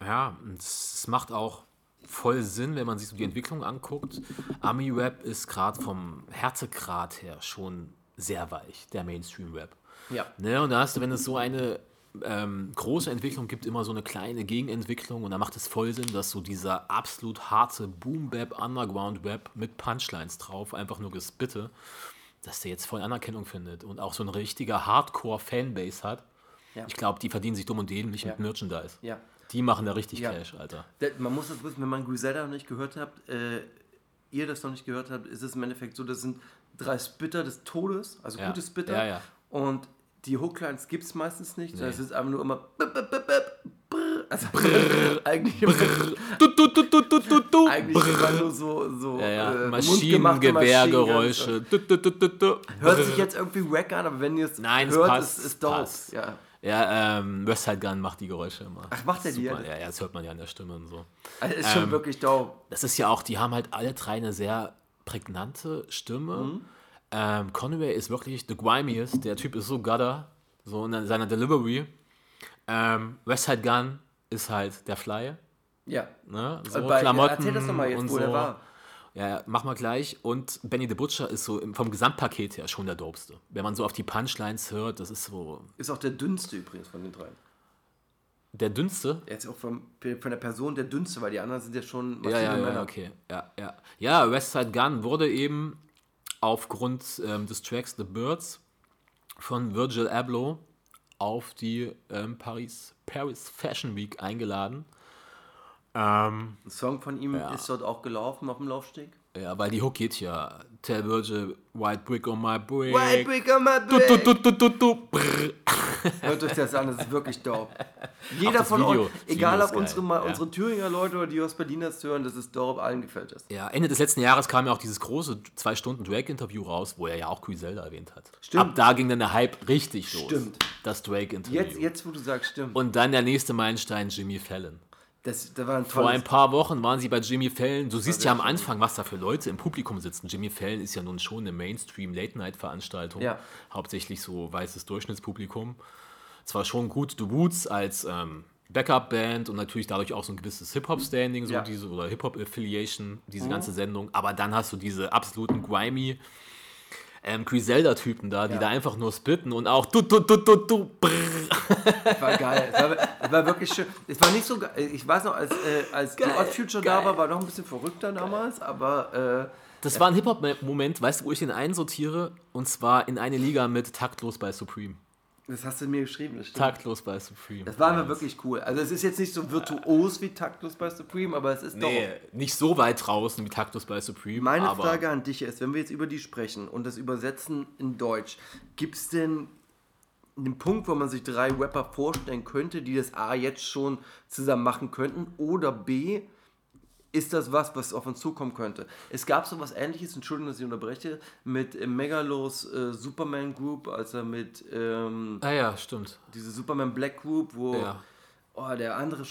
Ja, und es macht auch voll Sinn, wenn man sich so die Entwicklung anguckt. Ami-Rap ist gerade vom Härtegrad her schon sehr weich, der Mainstream-Rap. Ja. Ne, und da hast du, wenn es so eine ähm, große Entwicklung gibt, immer so eine kleine Gegenentwicklung und da macht es voll Sinn, dass so dieser absolut harte Boom-Bap, Underground-Rap mit Punchlines drauf, einfach nur Gespitte, dass der jetzt voll Anerkennung findet und auch so ein richtiger Hardcore-Fanbase hat. Ja. Ich glaube, die verdienen sich dumm und dämlich mit Merchandise. Ja. Die machen da richtig Ja. Cash, Alter. Man muss das wissen, wenn man Griselda noch nicht gehört habt, äh, ihr das noch nicht gehört habt, ist es im Endeffekt so, das sind drei Spitter des Todes, also Ja. gute Spitter. Ja, ja. Und die Hooklines gibt es meistens nicht. Nee. Es ist einfach nur immer. brr. Also eigentlich, immer, Du, du, du, du, du, du, du. eigentlich immer nur so, so Ja, ja. äh, Maschinengewehrgeräusche. Du. Hört sich jetzt irgendwie wack an, aber wenn ihr es Nein, es hört, passt, ist, dope. passt. Ja. Ja, ähm, Westside Gun macht die Geräusche immer. Ach, macht der die? Ja, ja, das hört man ja an der Stimme und so. Also ist schon Ähm, wirklich dope. Das ist ja auch, die haben halt alle drei eine sehr prägnante Stimme. Mhm. Ähm, Conway ist wirklich the grimiest. Der Typ ist so gutter, so in seiner Delivery. Ähm, Westside Gun ist halt der Fly. Ja. Ne? So Äh, Bei, Klamotten erzähl das doch mal jetzt, wo so. der war. Ja, mach mal gleich. Und Benny the Butcher ist so vom Gesamtpaket her schon der dopeste. Wenn man so auf die Punchlines hört, das ist so Ist auch der dünnste übrigens von den dreien. der dünnste. Er ist auch vom, von der Person der dünnste, weil die anderen sind ja schon Ja, ja, ja, okay. Ja, ja. ja, Westside Gun wurde eben aufgrund ähm, des Tracks The Birds von Virgil Abloh auf die ähm, Paris, Paris Fashion Week eingeladen. Ähm, Ein Song von ihm Ja. ist dort auch gelaufen auf dem Laufsteg. ja, weil die Hook geht ja. Tell Virgil, White Brick on my brick. White brick on my brick. du, du, du. Hört euch das an, das ist wirklich dope. Jeder von Video. euch, egal ob ist unsere, ja. unsere Thüringer Leute oder die aus Berlin das hören, das ist dope, allen gefällt das. Ja, Ende des letzten Jahres kam ja auch dieses große zwei Stunden Drake-Interview raus, wo er ja auch Griselda erwähnt hat. Stimmt. Ab da ging dann der Hype richtig los. Stimmt. Das Drake-Interview. Jetzt, jetzt, wo du sagst, stimmt. Und dann der nächste Meilenstein, Jimmy Fallon. Das, das ein Vor ein paar Wochen waren sie bei Jimmy Fallon. Du siehst ja am. Anfang, was da für Leute im Publikum sitzen. Jimmy Fallon ist ja nun schon eine Mainstream-Late-Night-Veranstaltung. Ja. Hauptsächlich so weißes Durchschnittspublikum. Zwar schon gut The Woods als ähm, Backup-Band und natürlich dadurch auch so ein gewisses Hip-Hop-Standing, so Ja. diese, oder Hip-Hop-Affiliation, diese ganze Sendung. Aber dann hast du diese absoluten grimy ähm, Griselda-Typen da, die Ja. da einfach nur spitten und auch du, du, du, du, du, brrr. das war geil. Es war, war wirklich schön. Es war nicht so geil. Ich weiß noch, als, äh, als The Geil, Odd Future da geil. war, war noch ein bisschen verrückter damals, aber äh, Das war ein Hip-Hop-Moment, weißt du, wo ich den einsortiere? Und zwar in eine Liga mit Taktlos bei Supreme. Das hast du mir geschrieben. Das, stimmt. Taktlos bei Supreme. das war aber wirklich cool. Also es ist jetzt nicht so virtuos wie Taktlos bei Supreme, aber es ist Nee, doch... nicht so weit draußen wie Taktlos bei Supreme. Meine Frage an dich ist, wenn wir jetzt über die sprechen und das übersetzen in Deutsch, gibt es denn einen Punkt, wo man sich drei Rapper vorstellen könnte, die das A jetzt schon zusammen machen könnten oder B, ist das was, was auf uns zukommen könnte? Es gab so was ähnliches, Entschuldigung, dass ich unterbreche, mit Megalos äh, Superman Group, als er mit ähm, Ah ja, stimmt. diese Superman Black Group, wo Ja. oh, der andere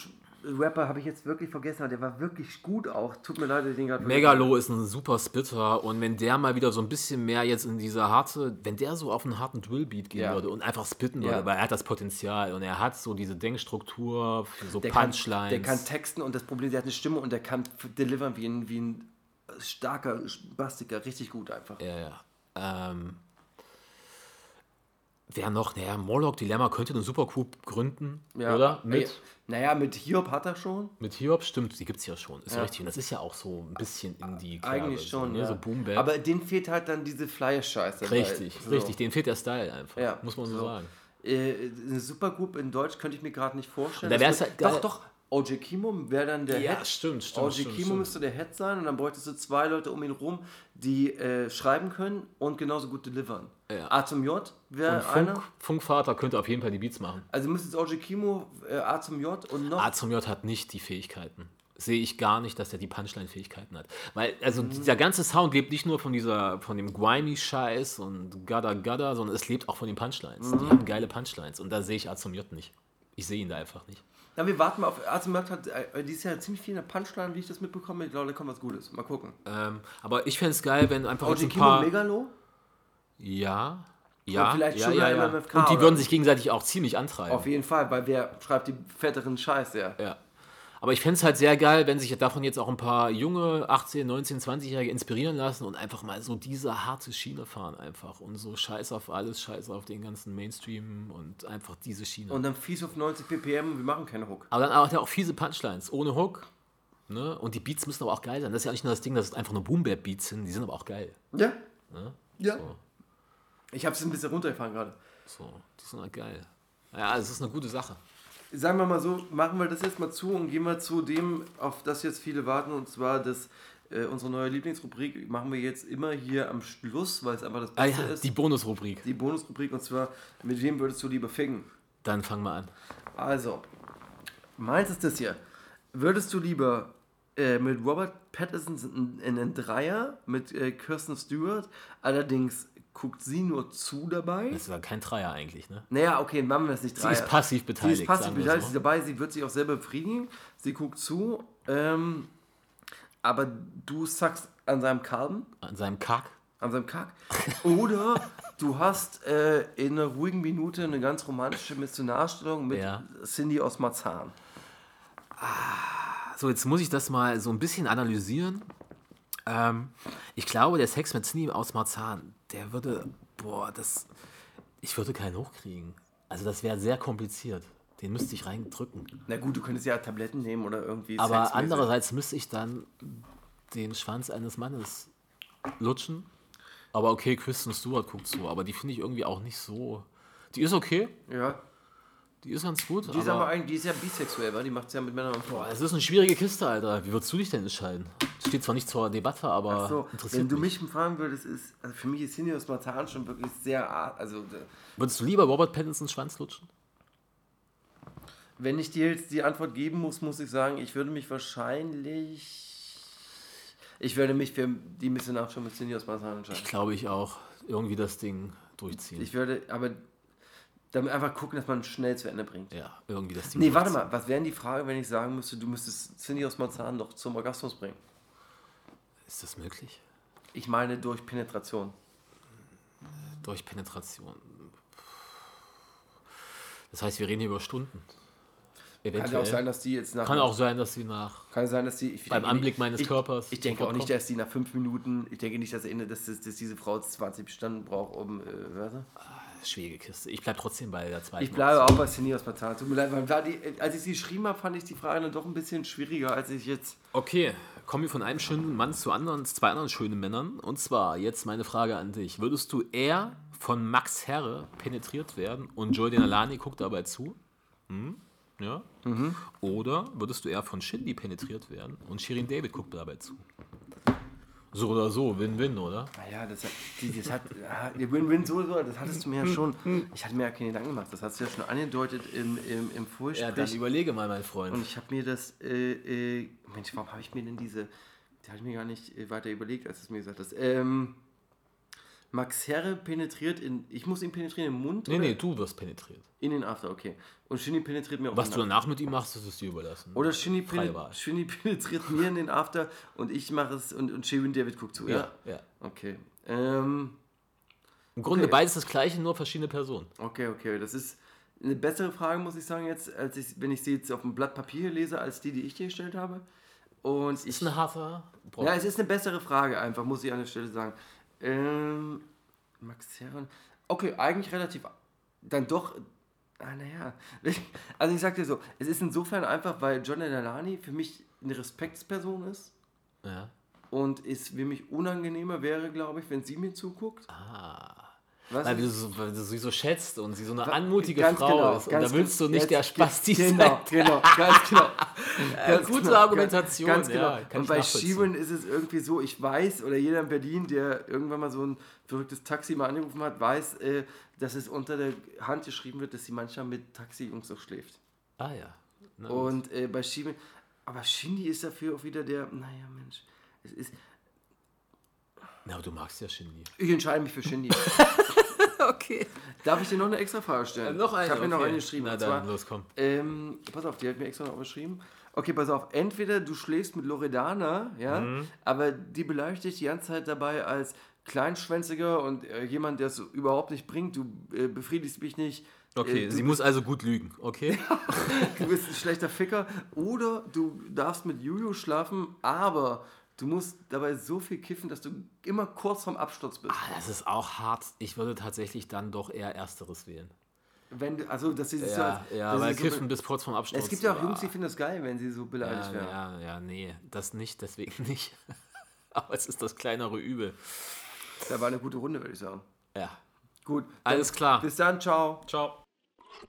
Rapper habe ich jetzt wirklich vergessen, aber der war wirklich gut auch. Tut mir leid, dass ich den gerade Megalo ist ein super Spitter und wenn der mal wieder so ein bisschen mehr jetzt in dieser harte, wenn der so auf einen harten Drillbeat gehen Ja. würde und einfach spitten Ja. würde, weil er hat das Potenzial und er hat so diese Denkstruktur so der kann, Punchlines. der kann texten und das Problem, der hat eine Stimme und der kann delivern wie ein, wie ein starker Bastiker, richtig gut einfach. Ja, ja. Ähm, wer noch? Naja, Morlock Dilemma könnte eine Supergroup gründen, Ja. oder? Mit, Ey, naja, mit Hiob hat er schon. mit Hiob, stimmt, die gibt es ja schon. Ist Ja. richtig. Und das ist ja auch so ein bisschen in die Eigentlich schon, so, ne? ja. so Boom Bap. Aber denen fehlt halt dann diese Flyer-Scheiße. Richtig, so. richtig. Denen fehlt der Style einfach. Ja, muss man so, so. sagen. Äh, eine Supergroup in Deutsch könnte ich mir gerade nicht vorstellen. Da wär's halt doch, doch. OJ Kimo wäre dann der Ja, Head. stimmt, stimmt, OJ stimmt, Kimo stimmt. müsste der Head sein und dann bräuchtest du zwei Leute um ihn rum, die äh, schreiben können und genauso gut delivern. Ja. A zum J wäre einer. Funk, Funkvater könnte auf jeden Fall die Beats machen. Also müsstest OJ Kimo, äh, A zum J und noch. A zum J hat nicht die Fähigkeiten. Sehe ich gar nicht, dass er die Punchline-Fähigkeiten hat. Weil, also Mhm. dieser ganze Sound lebt nicht nur von dieser, von dem Grimy-Scheiß und Gada Gada, sondern es lebt auch von den Punchlines. Mhm. Die haben geile Punchlines und da sehe ich A zum J nicht. Ich sehe ihn da einfach nicht. Ja, wir warten mal auf. Azimat hat äh, dieses Jahr ziemlich viel in der Punchline, wie ich das mitbekomme. Ich glaube, da kommt was Gutes. Mal gucken. Ähm, aber ich fände es geil, wenn einfach Auch jetzt die ein Kimo paar... Megalo? Ja, ja, vielleicht ja, schon ja, ja. MFK Und die oder würden sich gegenseitig auch ziemlich antreiben. Auf jeden Fall, weil wer schreibt die fetteren Scheiß, ja. Ja. Aber ich fände es halt sehr geil, wenn sich davon jetzt auch ein paar junge 18, 19, 20-Jährige inspirieren lassen und einfach mal so diese harte Schiene fahren einfach. Und so scheiß auf alles, scheiß auf den ganzen Mainstream und einfach diese Schiene. Und dann fies auf 90 ppm wir machen keine Hook. aber dann auch, auch fiese Punchlines, ohne Hook. Ne? Und die Beats müssen aber auch geil sein. Das ist ja nicht nur das Ding, dass es einfach nur Boom-Bap-Beats sind, die sind aber auch geil. Ja. Ja. So. Ich habe es ein bisschen runtergefahren gerade. So, die sind halt geil. Ja, es ist eine gute Sache. Sagen wir mal so, machen wir das jetzt mal zu und gehen wir zu dem, auf das jetzt viele warten, und zwar das, äh, unsere neue Lieblingsrubrik machen wir jetzt immer hier am Schluss, weil es einfach das Ah Beste ja, ist. die Bonusrubrik. die Bonusrubrik, und zwar, mit wem würdest du lieber ficken? Dann fangen wir an. Also, meins ist das hier. Würdest du lieber äh, mit Robert Pattinson in, in einen Dreier mit äh, Kirsten Stewart, allerdings guckt sie nur zu dabei? Das ja kein Dreier eigentlich, ne? Naja, okay, machen wir das nicht Sie Dreier. ist passiv Sie beteiligt. ist passiv beteiligt, so. sie ist dabei, sie wird sich auch selber befriedigen, sie guckt zu, ähm, aber du sackst an seinem Kalben, An seinem Kack. an seinem Kack. Oder du hast äh, in einer ruhigen Minute eine ganz romantische Missionarstellung mit Ja. Cindy aus Marzahn. So, jetzt muss ich das mal so ein bisschen analysieren. Ähm, ich glaube, der Sex mit Cindy aus Marzahn, der würde, boah, das, ich würde keinen hochkriegen. Also das wäre sehr kompliziert. Den müsste ich reindrücken. Na gut, du könntest ja Tabletten nehmen oder irgendwie Aber Sexmäßig. andererseits müsste ich dann den Schwanz eines Mannes lutschen. Aber okay, Kristen Stewart guckt zu, aber die finde ich irgendwie auch nicht so. Die ist okay, Ja, die ist ganz gut. die ist, aber ein, die ist ja bisexuell, wa? die macht es ja mit Männern und Frauen. Boah, es ist eine schwierige Kiste, Alter. Wie würdest du dich denn entscheiden? Steht zwar nicht zur Debatte, aber So, interessiert wenn du mich. fragen würdest, ist, also für mich ist Cindy aus Marzahn schon wirklich sehr, also äh, Würdest du lieber Robert Pattinsons Schwanz lutschen? Wenn ich dir jetzt die Antwort geben muss, muss ich sagen, ich würde mich wahrscheinlich. Ich würde mich für die Missionarstellung mit Cindy aus Marzahn entscheiden. Ich glaube ich auch. Irgendwie das Ding durchziehen. Ich würde, aber damit einfach gucken, dass man schnell zu Ende bringt. ja, irgendwie das Ding Nee, warte mal, was wäre denn die Frage, wenn ich sagen müsste, du müsstest Cindy aus Marzahn noch zum Orgasmus bringen? Ist das möglich? Ich meine durch Penetration. Durch Penetration. Das heißt, wir reden hier über Stunden. Kann ja auch Eventuell. sein, dass die jetzt nach. Kann auch sein, dass sie nach. Kann sein, dass die. Ich Beim denke Anblick nicht- meines ich, Körpers Ich denke auch nicht, dass die nach fünf Minuten. Ich denke nicht, dass, dass, dass, dass diese Frau 20 Stunden braucht, um. Äh. Schwierige Kiste. Ich bleibe trotzdem bei der zweiten. Ich bleibe auch bei aus Marzahn. Tut mir leid, die, als ich sie geschrieben habe, fand ich die Frage dann doch ein bisschen schwieriger, als ich jetzt. Okay, kommen wir von einem schönen Mann zu anderen, zu zwei anderen schönen Männern. Und zwar jetzt meine Frage an dich. Würdest du eher von Max Herre penetriert werden und Jordan Alani guckt dabei zu? Hm? Ja? Oder würdest du eher von Shindy penetriert werden und Shirin David guckt dabei zu? So oder so, Win-Win, oder? Naja, das, hat- das hat. ja, die Win-Win sowieso, das hattest du mir ja schon. Ich hatte mir ja keine Gedanken gemacht. Das hast du ja schon angedeutet im, im, im Ja, Vorgespräch. dann überlege mal, mein Freund. Und ich habe mir das, äh, äh, Mensch, warum habe ich mir denn diese, die habe ich mir gar nicht äh, weiter überlegt, als du es mir gesagt hast. Ähm, Max Herre penetriert in, ich muss ihn penetrieren im Mund nee, oder nee, du wirst penetriert. in den After, okay. Und Shinny penetriert mir auch Was du danach mit ihm machst, das ist dir überlassen. Oder Shinny, Freie pen, Wahl. Shinny penetriert mir in den After und ich mache es und, und Shirin David guckt zu, ja? ja, ja. Okay. Ähm, Im Grunde Okay. beides das gleiche, nur verschiedene Personen. okay, okay. Das ist eine bessere Frage, muss ich sagen, jetzt, als ich, wenn ich sie jetzt auf dem Blatt Papier lese, als die, die ich dir gestellt habe. Und ich, Ist ein harter Brocken. Ja, es ist eine bessere Frage einfach, muss ich an der Stelle sagen. Ähm, Max Herren. Okay, eigentlich relativ. Dann doch. Ah, naja. Also ich sag dir so, es ist insofern einfach, weil John Delani für mich eine Respektsperson ist ja. und es für mich unangenehmer wäre, glaube ich, wenn sie mir zuguckt. Ah. Was Weil du, so, weil du sie so schätzt und sie so eine anmutige Ganz Frau genau, ist. Und da willst du gen- nicht der Spasti Genau, sein. genau, ganz genau. Ganz gute genau, Argumentation, Ganz, ganz genau. ja, kann und bei. Sheeran ist es irgendwie so, ich weiß, oder jeder in Berlin, der irgendwann mal so ein verrücktes Taxi mal angerufen hat, weiß, äh, dass es unter der Hand geschrieben wird, dass sie manchmal mit Taxi-Jungs auch schläft. Ah ja. Na. Und äh, bei Sheeran, aber Shindy ist dafür auch wieder der, naja Mensch, es ist, Na, du magst ja Shindy. Ich entscheide mich für Shindy. Okay. Darf ich dir noch eine extra Frage stellen? Äh, noch eine? Ich habe mir noch okay. eine geschrieben. Na und dann, zwar, los, komm. Ähm, pass auf, die hat mir extra noch geschrieben. Okay, pass auf. Entweder du schläfst mit Loredana, ja, Mhm. aber die beleidigt dich die ganze Zeit dabei als kleinschwänziger und äh, jemand, der es überhaupt nicht bringt. Du äh, befriedigst mich nicht. Okay, äh, du, sie muss also gut lügen, okay? du bist ein schlechter Ficker. Oder du darfst mit Juju schlafen, aber du musst dabei so viel kiffen, dass du immer kurz vorm Absturz bist. Ah, das ist auch hart. Ich würde tatsächlich dann doch eher Ersteres wählen. Wenn du, also, dass sie sich so Ja, als- ja dass weil sie so Kiffen bis kurz vorm Absturz. Es gibt ja auch Jungs, die finden das geil, wenn sie so beleidigt ja, werden. ja, ja, nee, das nicht, deswegen nicht. Aber es ist das kleinere Übel. Da war eine gute Runde, würde ich sagen. Ja. Gut. Alles klar. Bis dann, ciao. Ciao.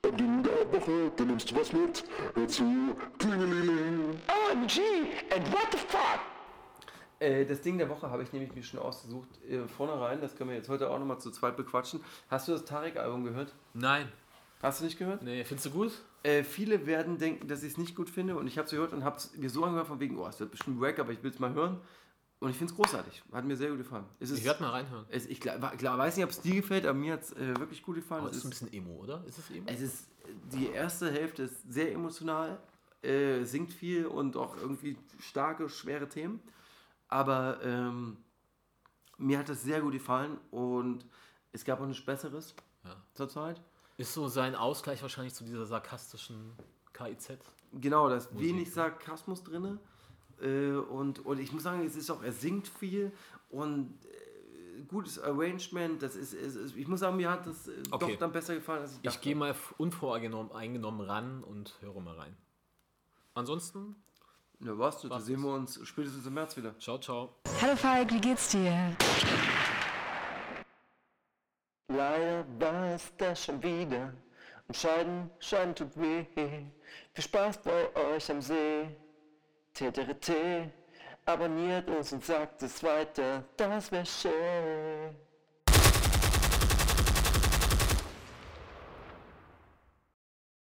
Ding der Woche, da nimmst du was mit. Hör zu, Klingelingeling. OMG, and what the fuck? Äh, das Ding der Woche habe ich nämlich mir schon ausgesucht. Äh, vornherein, das können wir jetzt heute auch nochmal zu zweit bequatschen. Hast du das Tarek-Album gehört? Nein. Hast du nicht gehört? Nee, findest du gut? Äh, viele werden denken, dass ich es nicht gut finde und ich habe es gehört und habe es mir so angehört von wegen, oh, es wird bestimmt wack, aber ich will es mal hören. Und ich finde es großartig. Hat mir sehr gut gefallen. Es ist, Ich werde mal reinhören. es, ich klar, klar, weiß nicht, ob es dir gefällt, aber mir hat es äh, wirklich gut gefallen. Aber Es ist ein bisschen Emo, oder? Ist es Emo? es ist, die erste Hälfte ist sehr emotional, äh, singt viel und auch irgendwie starke, schwere Themen. Aber ähm, mir hat es sehr gut gefallen und es gab auch nichts Besseres Ja. zurzeit. Ist so sein Ausgleich wahrscheinlich zu dieser sarkastischen KIZ? Genau, da ist wenig Sarkasmus drin. Äh, und, und ich muss sagen, es ist auch, er singt viel und äh, gutes Arrangement. Das ist, ist, ich muss sagen, mir hat das äh, Okay. doch dann besser gefallen, als ich Ich dachte. gehe mal unvoreingenommen eingenommen ran und höre mal rein. Ansonsten, Ja, was? Da sehen wir uns spätestens im März wieder. ciao, ciao. Hallo Falk, wie geht's dir? Leider war es das schon wieder. Und Scheiden, Scheiden tut weh. Viel Spaß bei euch am See. TTRT, abonniert uns und sagt es weiter. Das wär schön.